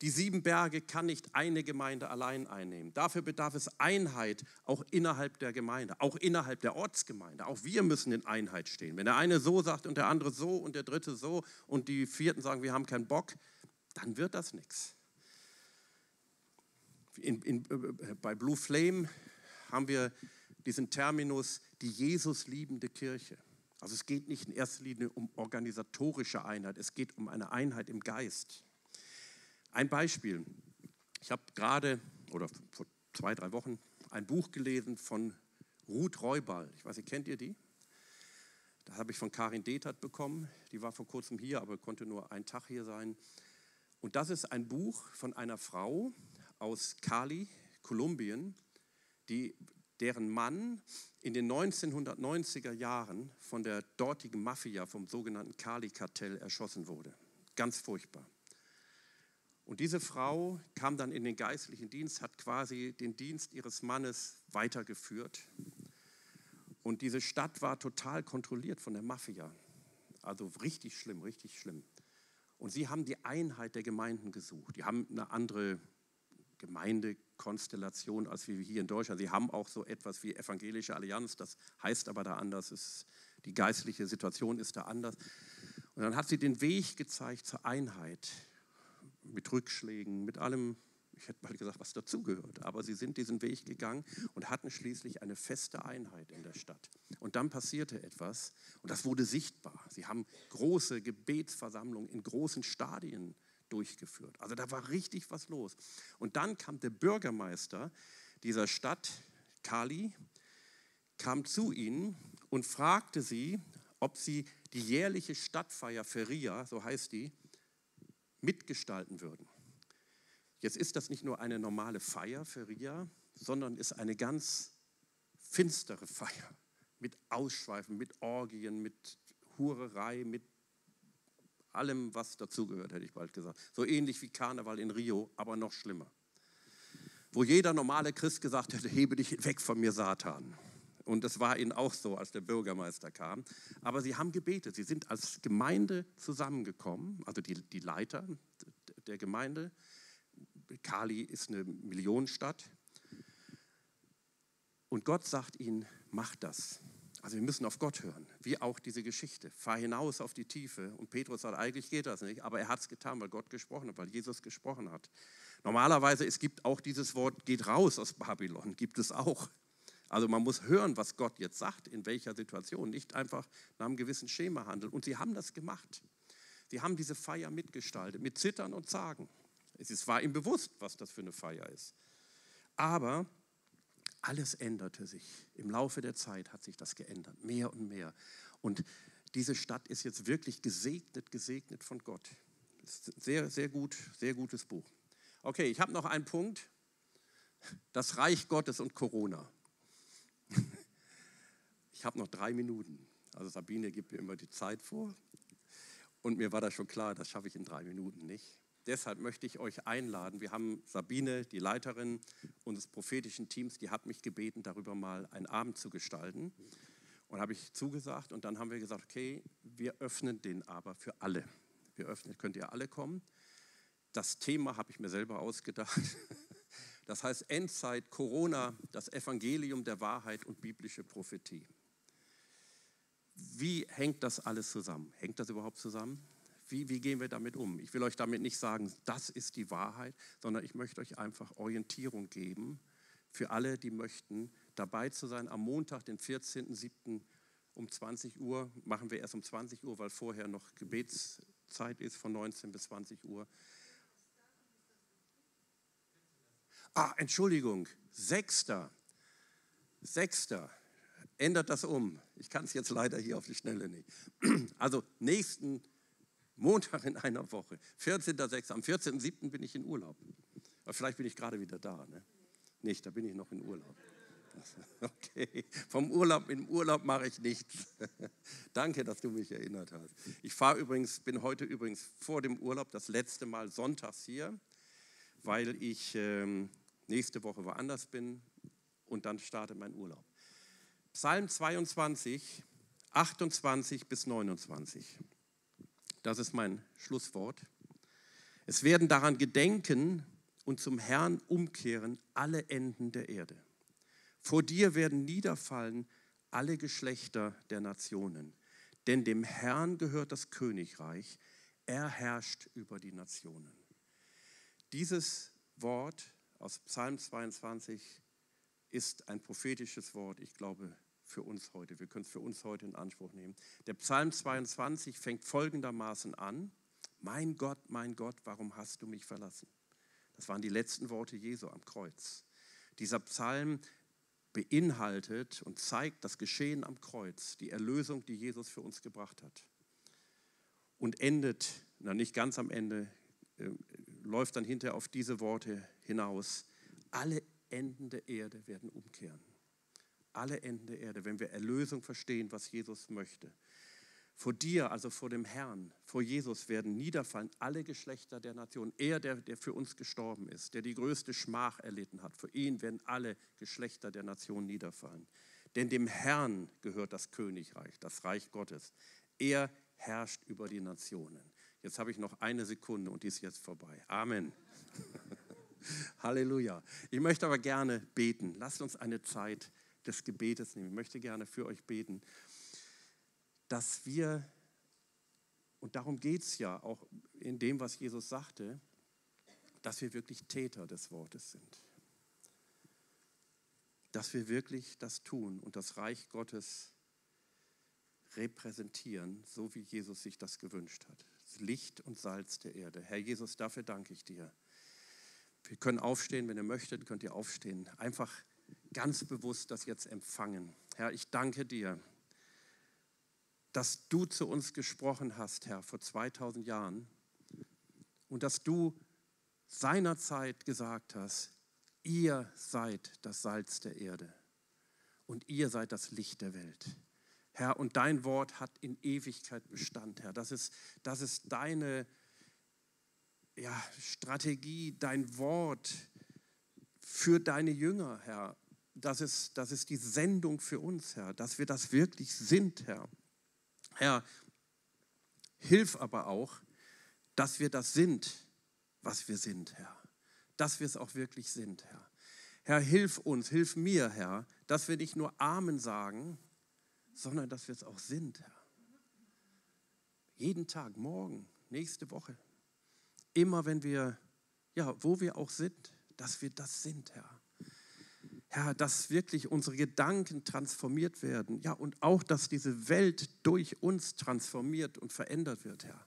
Die sieben Berge kann nicht eine Gemeinde allein einnehmen. Dafür bedarf es Einheit auch innerhalb der Gemeinde, auch innerhalb der Ortsgemeinde. Auch wir müssen in Einheit stehen. Wenn der eine so sagt und der andere so und der dritte so und die vierten sagen, wir haben keinen Bock, dann wird das nichts. In, äh, bei Blue Flame haben wir diesen Terminus die Jesus liebende Kirche. Also es geht nicht in erster Linie um organisatorische Einheit, es geht um eine Einheit im Geist. Ein Beispiel. Ich habe gerade oder vor zwei, drei Wochen ein Buch gelesen von Ruth Reubal. Ich weiß nicht, kennt ihr die? Das habe ich von Karin Detert bekommen. Die war vor kurzem hier, aber konnte nur einen Tag hier sein. Und das ist ein Buch von einer Frau aus Cali, Kolumbien, die, deren Mann in den 1990er Jahren von der dortigen Mafia, vom sogenannten Cali-Kartell, erschossen wurde. Ganz furchtbar. Und diese Frau kam dann in den geistlichen Dienst, hat quasi den Dienst ihres Mannes weitergeführt. Und diese Stadt war total kontrolliert von der Mafia. Also richtig schlimm, richtig schlimm. Und sie haben die Einheit der Gemeinden gesucht. Die haben eine andere Gemeindekonstellation als wir hier in Deutschland. Sie haben auch so etwas wie Evangelische Allianz, das heißt aber da anders. Ist, die geistliche Situation ist da anders. Und dann hat sie den Weg gezeigt zur Einheit mit Rückschlägen, mit allem, ich hätte mal gesagt, was dazugehört. Aber sie sind diesen Weg gegangen und hatten schließlich eine feste Einheit in der Stadt. Und dann passierte etwas und das wurde sichtbar. Sie haben große Gebetsversammlungen in großen Stadien durchgeführt. Also da war richtig was los. Und dann kam der Bürgermeister dieser Stadt, Kali, kam zu ihnen und fragte sie, ob sie die jährliche Stadtfeier Feria, so heißt die, mitgestalten würden. Jetzt ist das nicht nur eine normale Feier für Ria, sondern ist eine ganz finstere Feier mit Ausschweifen, mit Orgien, mit Hurerei, mit allem, was dazugehört, hätte ich bald gesagt. So ähnlich wie Karneval in Rio, aber noch schlimmer. Wo jeder normale Christ gesagt hätte, hebe dich weg von mir, Satan. Und das war ihnen auch so, als der Bürgermeister kam. Aber sie haben gebetet. Sie sind als Gemeinde zusammengekommen, also die, die Leiter der Gemeinde. Kali ist eine Millionenstadt. Und Gott sagt ihnen, mach das. Also wir müssen auf Gott hören, wie auch diese Geschichte. Fahr hinaus auf die Tiefe. Und Petrus sagt, eigentlich geht das nicht, aber er hat es getan, weil Gott gesprochen hat, weil Jesus gesprochen hat. Normalerweise, es gibt auch dieses Wort, geht raus aus Babylon, gibt es auch. Also man muss hören, was Gott jetzt sagt, in welcher Situation, nicht einfach nach einem gewissen Schema handeln. Und sie haben das gemacht. Sie haben diese Feier mitgestaltet, mit Zittern und Zagen. Es war ihm bewusst, was das für eine Feier ist. Aber alles änderte sich. Im Laufe der Zeit hat sich das geändert, mehr und mehr. Und diese Stadt ist jetzt wirklich gesegnet, gesegnet von Gott. Sehr, sehr gut, sehr gutes Buch. Okay, ich habe noch einen Punkt. Das Reich Gottes und Corona. Ich habe noch drei Minuten. Also Sabine gibt mir immer die Zeit vor. Und mir war das schon klar, das schaffe ich in drei Minuten nicht. Deshalb möchte ich euch einladen. Wir haben Sabine, die Leiterin unseres prophetischen Teams, die hat mich gebeten, darüber mal einen Abend zu gestalten. Und habe ich zugesagt und dann haben wir gesagt, okay, wir öffnen den aber für alle. Wir öffnen, könnt ihr alle kommen. Das Thema habe ich mir selber ausgedacht. Das heißt Endzeit, Corona, das Evangelium der Wahrheit und biblische Prophetie. Wie hängt das alles zusammen? Hängt das überhaupt zusammen? Wie, wie, gehen wir damit um? Ich will euch damit nicht sagen, das ist die Wahrheit, sondern ich möchte euch einfach Orientierung geben für alle, die möchten, dabei zu sein. Am Montag, den 14.07. um 20 Uhr, machen wir erst um 20 Uhr, weil vorher noch Gebetszeit ist von 19 bis 20 Uhr. Ah, Entschuldigung, Sechster. Sechster. Ändert das um. Ich kann es jetzt leider hier auf die Schnelle nicht. Also nächsten Montag in einer Woche, 14.06. Am 14.07. bin ich in Urlaub. Aber vielleicht bin ich gerade wieder da. Ne? Nicht, da bin ich noch in Urlaub. Okay, vom Urlaub in Urlaub mache ich nichts. Danke, dass du mich erinnert hast. Ich fahre übrigens, bin heute übrigens vor dem Urlaub das letzte Mal sonntags hier, weil ich ähm, nächste Woche woanders bin und dann startet mein Urlaub. Psalm 22, 28 bis 29. Das ist mein Schlusswort. Es werden daran gedenken und zum Herrn umkehren alle Enden der Erde. Vor dir werden niederfallen alle Geschlechter der Nationen. Denn dem Herrn gehört das Königreich. Er herrscht über die Nationen. Dieses Wort aus Psalm 22 ist ein prophetisches Wort, ich glaube, für uns heute. Wir können es für uns heute in Anspruch nehmen. Der Psalm 22 fängt folgendermaßen an. Mein Gott, mein Gott, warum hast du mich verlassen? Das waren die letzten Worte Jesu am Kreuz. Dieser Psalm beinhaltet und zeigt das Geschehen am Kreuz, die Erlösung, die Jesus für uns gebracht hat. Und endet, na nicht ganz am Ende, äh, läuft dann hinterher auf diese Worte hinaus. Alle Enden der Erde werden umkehren. Alle Enden der Erde, wenn wir Erlösung verstehen, was Jesus möchte. Vor dir, also vor dem Herrn, vor Jesus werden niederfallen alle Geschlechter der Nation. Er, der, der für uns gestorben ist, der die größte Schmach erlitten hat, vor ihn werden alle Geschlechter der Nation niederfallen. Denn dem Herrn gehört das Königreich, das Reich Gottes. Er herrscht über die Nationen. Jetzt habe ich noch eine Sekunde und die ist jetzt vorbei. Amen. Halleluja. Ich möchte aber gerne beten. Lasst uns eine Zeit des Gebetes nehmen. Ich möchte gerne für euch beten, dass wir, und darum geht es ja auch in dem, was Jesus sagte, dass wir wirklich Täter des Wortes sind. Dass wir wirklich das tun und das Reich Gottes repräsentieren, so wie Jesus sich das gewünscht hat. Licht und Salz der Erde. Herr Jesus, dafür danke ich dir. Wir können aufstehen, wenn ihr möchtet, könnt ihr aufstehen. Einfach ganz bewusst das jetzt empfangen. Herr, ich danke dir, dass du zu uns gesprochen hast, Herr, vor 2000 Jahren und dass du seinerzeit gesagt hast, ihr seid das Salz der Erde und ihr seid das Licht der Welt. Herr, und dein Wort hat in Ewigkeit Bestand, Herr. Das ist, das ist deine ja, Strategie, dein Wort für deine Jünger, Herr. Das ist, das ist die Sendung für uns, Herr, dass wir das wirklich sind, Herr. Herr, hilf aber auch, dass wir das sind, was wir sind, Herr. Dass wir es auch wirklich sind, Herr. Herr, hilf uns, hilf mir, Herr, dass wir nicht nur Amen sagen, sondern dass wir es auch sind, Herr. Jeden Tag, morgen, nächste Woche. Immer wenn wir, ja, wo wir auch sind, dass wir das sind, Herr. Herr, dass wirklich unsere Gedanken transformiert werden. Ja, und auch, dass diese Welt durch uns transformiert und verändert wird, Herr.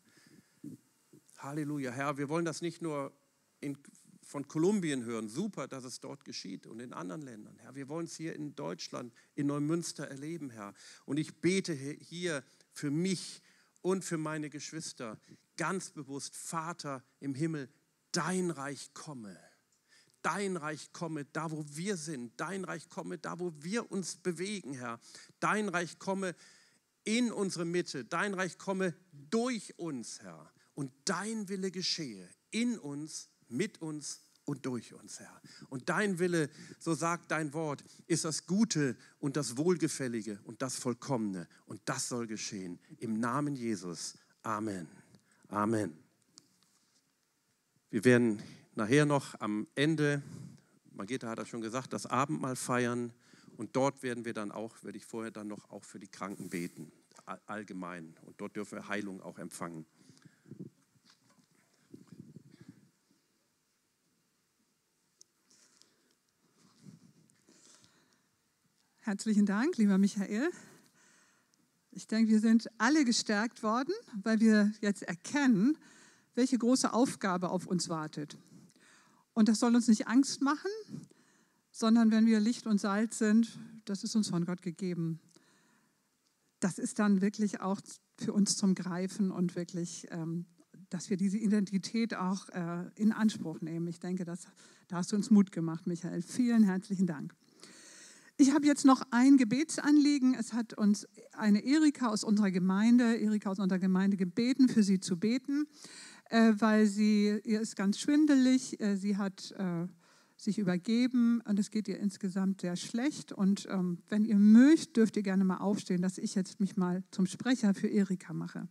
Halleluja, Herr. Wir wollen das nicht nur in, von Kolumbien hören. Super, dass es dort geschieht und in anderen Ländern. Herr, wir wollen es hier in Deutschland, in Neumünster erleben, Herr. Und ich bete hier für mich und für meine Geschwister ganz bewusst, Vater im Himmel, dein Reich komme. Dein Reich komme da, wo wir sind. Dein Reich komme da, wo wir uns bewegen, Herr. Dein Reich komme in unsere Mitte. Dein Reich komme durch uns, Herr. Und dein Wille geschehe in uns, mit uns und durch uns, Herr. Und dein Wille, so sagt dein Wort, ist das Gute und das Wohlgefällige und das Vollkommene. Und das soll geschehen. Im Namen Jesus. Amen. Amen. Wir werden nachher noch am Ende, Margita hat das schon gesagt, das Abendmahl feiern. Und dort werden wir dann auch, werde ich vorher dann noch auch für die Kranken beten, allgemein. Und dort dürfen wir Heilung auch empfangen. Herzlichen Dank, lieber Michael. Ich denke, wir sind alle gestärkt worden, weil wir jetzt erkennen, welche große Aufgabe auf uns wartet. Und das soll uns nicht Angst machen, sondern wenn wir Licht und Salz sind, das ist uns von Gott gegeben. Das ist dann wirklich auch für uns zum Greifen und wirklich, ähm, dass wir diese Identität auch äh, in Anspruch nehmen. Ich denke, das, da hast du uns Mut gemacht, Michael. Vielen herzlichen Dank. Ich habe jetzt noch ein Gebetsanliegen. Es hat uns eine Erika aus unserer Gemeinde, Erika aus unserer Gemeinde gebeten, für sie zu beten, äh, weil sie, ihr ist ganz schwindelig, äh, sie hat äh, sich übergeben und es geht ihr insgesamt sehr schlecht. Und ähm, wenn ihr mögt, dürft ihr gerne mal aufstehen, dass ich jetzt mich mal zum Sprecher für Erika mache.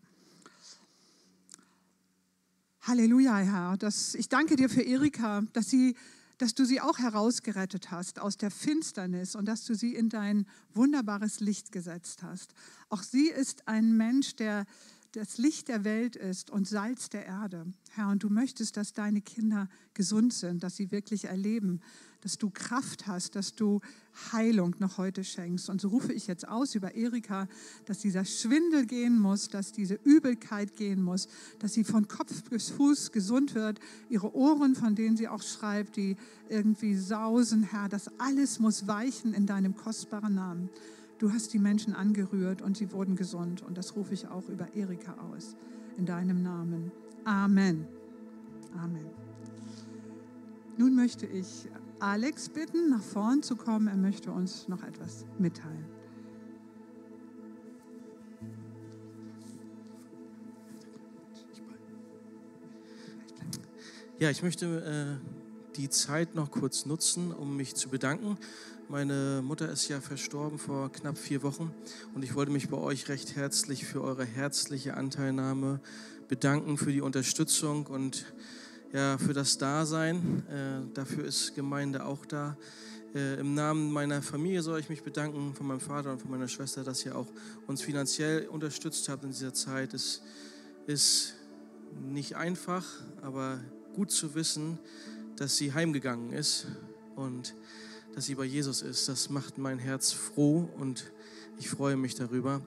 Halleluja, Herr. Das, ich danke dir für Erika, dass sie dass du sie auch herausgerettet hast aus der Finsternis und dass du sie in dein wunderbares Licht gesetzt hast. Auch sie ist ein Mensch, der, das Licht der Welt ist und Salz der Erde. Herr, und du möchtest, dass deine Kinder gesund sind, dass sie wirklich erleben, dass du Kraft hast, dass du Heilung noch heute schenkst. Und so rufe ich jetzt aus über Erika, dass dieser Schwindel gehen muss, dass diese Übelkeit gehen muss, dass sie von Kopf bis Fuß gesund wird, ihre Ohren, von denen sie auch schreibt, die irgendwie sausen, Herr, das alles muss weichen in deinem kostbaren Namen. Du hast die Menschen angerührt und sie wurden gesund. Und das rufe ich auch über Erika aus. In deinem Namen. Amen. Amen. Nun möchte ich Alex bitten, nach vorn zu kommen. Er möchte uns noch etwas mitteilen. Ja, ich möchte äh, die Zeit noch kurz nutzen, um mich zu bedanken. Meine Mutter ist ja verstorben vor knapp vier Wochen und ich wollte mich bei euch recht herzlich für eure herzliche Anteilnahme bedanken, für die Unterstützung und ja, für das Dasein. Äh, dafür ist Gemeinde auch da. Äh, Im Namen meiner Familie soll ich mich bedanken, von meinem Vater und von meiner Schwester, dass ihr auch uns finanziell unterstützt habt in dieser Zeit. Es ist nicht einfach, aber gut zu wissen, dass sie heimgegangen ist und dass sie bei Jesus ist. Das macht mein Herz froh und ich freue mich darüber.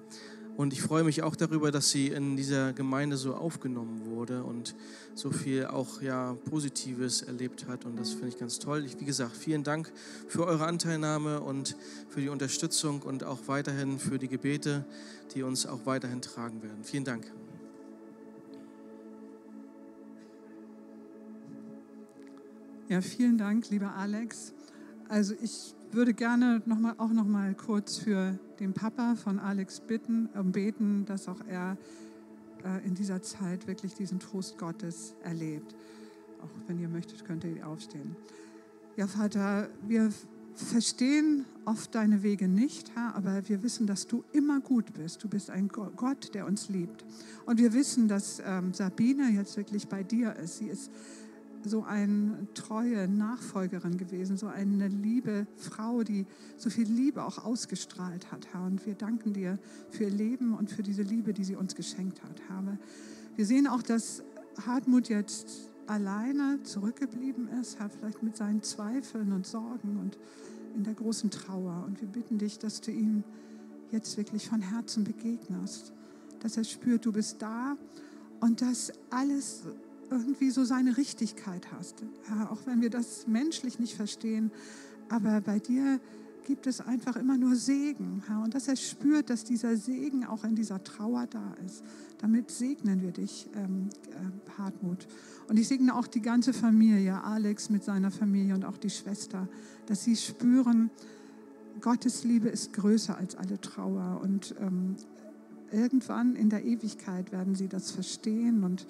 Und ich freue mich auch darüber, dass sie in dieser Gemeinde so aufgenommen wurde und so viel auch ja Positives erlebt hat. Und das finde ich ganz toll. Ich, wie gesagt, vielen Dank für eure Anteilnahme und für die Unterstützung und auch weiterhin für die Gebete, die uns auch weiterhin tragen werden. Vielen Dank. Ja, vielen Dank, lieber Alex. Also ich würde gerne noch mal, auch noch mal kurz für den Papa von Alex bitten, äh, beten, dass auch er äh, in dieser Zeit wirklich diesen Trost Gottes erlebt. Auch wenn ihr möchtet, könnt ihr aufstehen. Ja, Vater, wir verstehen oft deine Wege nicht, Herr, aber wir wissen, dass du immer gut bist. Du bist ein Gott, der uns liebt. Und wir wissen, dass ähm, Sabine jetzt wirklich bei dir ist. Sie ist so eine treue Nachfolgerin gewesen, so eine liebe Frau, die so viel Liebe auch ausgestrahlt hat, Herr. Und wir danken dir für ihr Leben und für diese Liebe, die sie uns geschenkt hat, Herr. Wir sehen auch, dass Hartmut jetzt alleine zurückgeblieben ist, Herr, vielleicht mit seinen Zweifeln und Sorgen und in der großen Trauer. Und wir bitten dich, dass du ihm jetzt wirklich von Herzen begegnest, dass er spürt, du bist da und dass alles irgendwie so seine Richtigkeit hast. Ja, auch wenn wir das menschlich nicht verstehen, aber bei dir gibt es einfach immer nur Segen. Ja, und dass er spürt, dass dieser Segen auch in dieser Trauer da ist. Damit segnen wir dich, ähm, äh, Hartmut. Und ich segne auch die ganze Familie, Alex mit seiner Familie und auch die Schwester, dass sie spüren, Gottes Liebe ist größer als alle Trauer. Und ähm, irgendwann in der Ewigkeit werden sie das verstehen und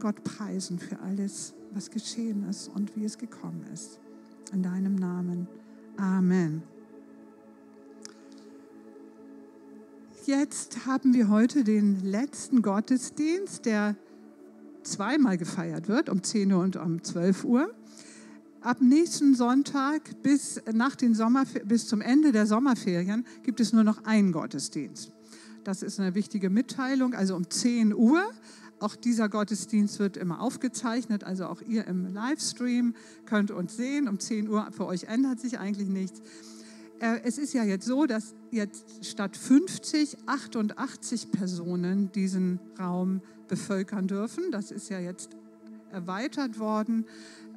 Gott preisen für alles, was geschehen ist und wie es gekommen ist. In deinem Namen. Amen. Jetzt haben wir heute den letzten Gottesdienst, der zweimal gefeiert wird, um 10 Uhr und um 12 Uhr. Ab nächsten Sonntag bis, nach den bis zum Ende der Sommerferien gibt es nur noch einen Gottesdienst. Das ist eine wichtige Mitteilung, also um 10 Uhr auch dieser Gottesdienst wird immer aufgezeichnet, also auch ihr im Livestream könnt uns sehen. Um 10 Uhr, für euch ändert sich eigentlich nichts. Äh, es ist ja jetzt so, dass jetzt statt 50 88 Personen diesen Raum bevölkern dürfen. Das ist ja jetzt erweitert worden.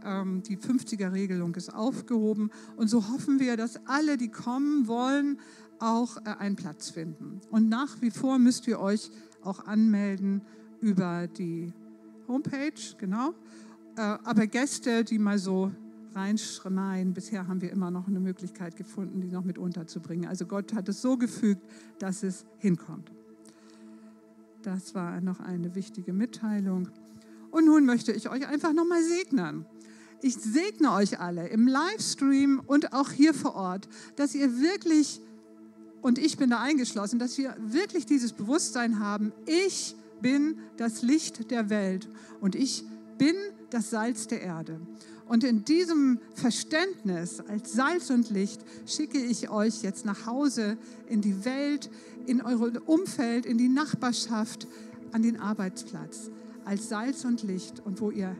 Ähm, die 50er-Regelung ist aufgehoben. Und so hoffen wir, dass alle, die kommen wollen, auch äh, einen Platz finden. Und nach wie vor müsst ihr euch auch anmelden über die Homepage, genau. Äh, aber Gäste, die mal so reinschreien, bisher haben wir immer noch eine Möglichkeit gefunden, die noch mit unterzubringen. Also Gott hat es so gefügt, dass es hinkommt. Das war noch eine wichtige Mitteilung. Und nun möchte ich euch einfach nochmal segnen. Ich segne euch alle im Livestream und auch hier vor Ort, dass ihr wirklich, und ich bin da eingeschlossen, dass wir wirklich dieses Bewusstsein haben, ich bin das Licht der Welt und ich bin das Salz der Erde. Und in diesem Verständnis als Salz und Licht schicke ich euch jetzt nach Hause in die Welt, in euer Umfeld, in die Nachbarschaft, an den Arbeitsplatz als Salz und Licht und wo ihr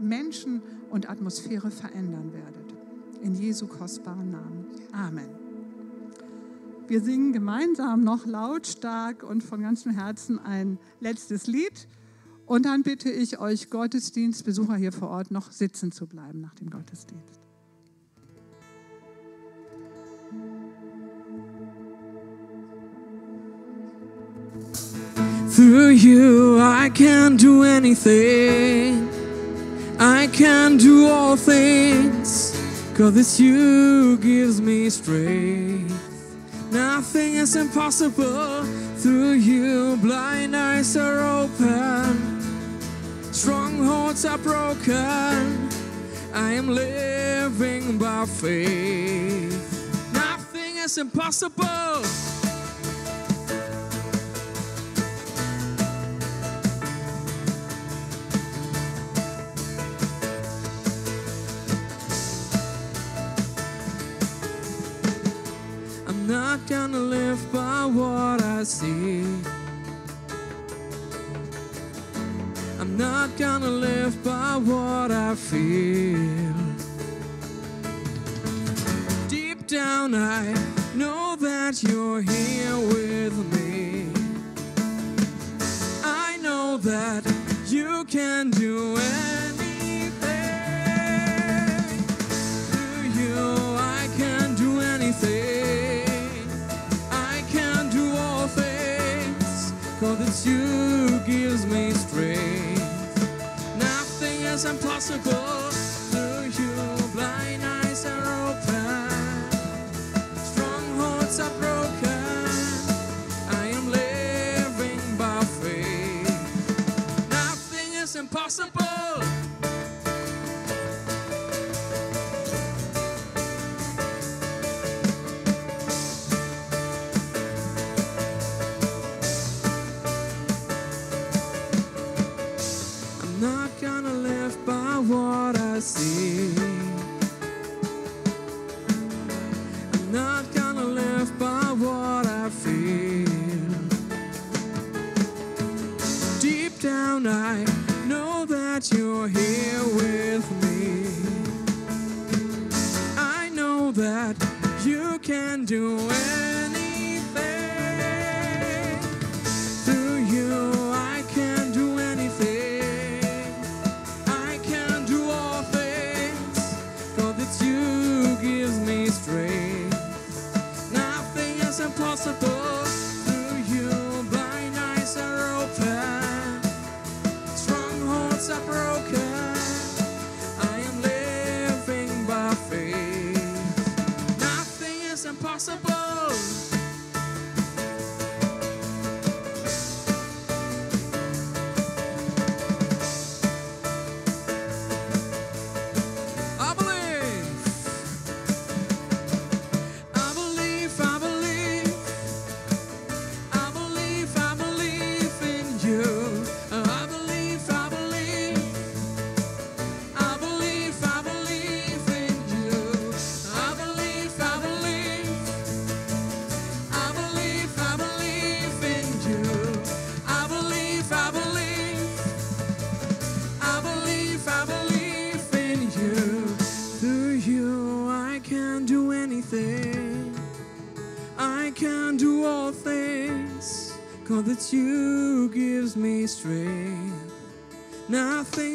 Menschen und Atmosphäre verändern werdet. In Jesu kostbaren Namen. Amen. Wir singen gemeinsam noch lautstark und von ganzem Herzen ein letztes Lied. Und dann bitte ich euch Gottesdienstbesucher hier vor Ort noch sitzen zu bleiben nach dem Gottesdienst. Through you, I can do anything. I can do all things. Cause it's you gives me strength. Nothing is impossible. Through you, blind eyes are open. Strongholds are broken. I am living by faith. Nothing is impossible. Not gonna live by what I see. I'm not gonna live by what I feel. Deep down, I know that you're here with me. I know that you can do anything. As impossible. That you can do anything.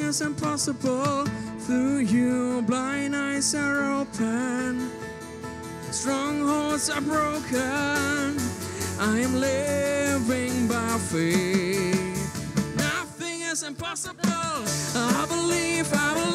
is impossible. Through you, blind eyes are open, strongholds are broken. I am living by faith. Nothing is impossible. I believe, I believe.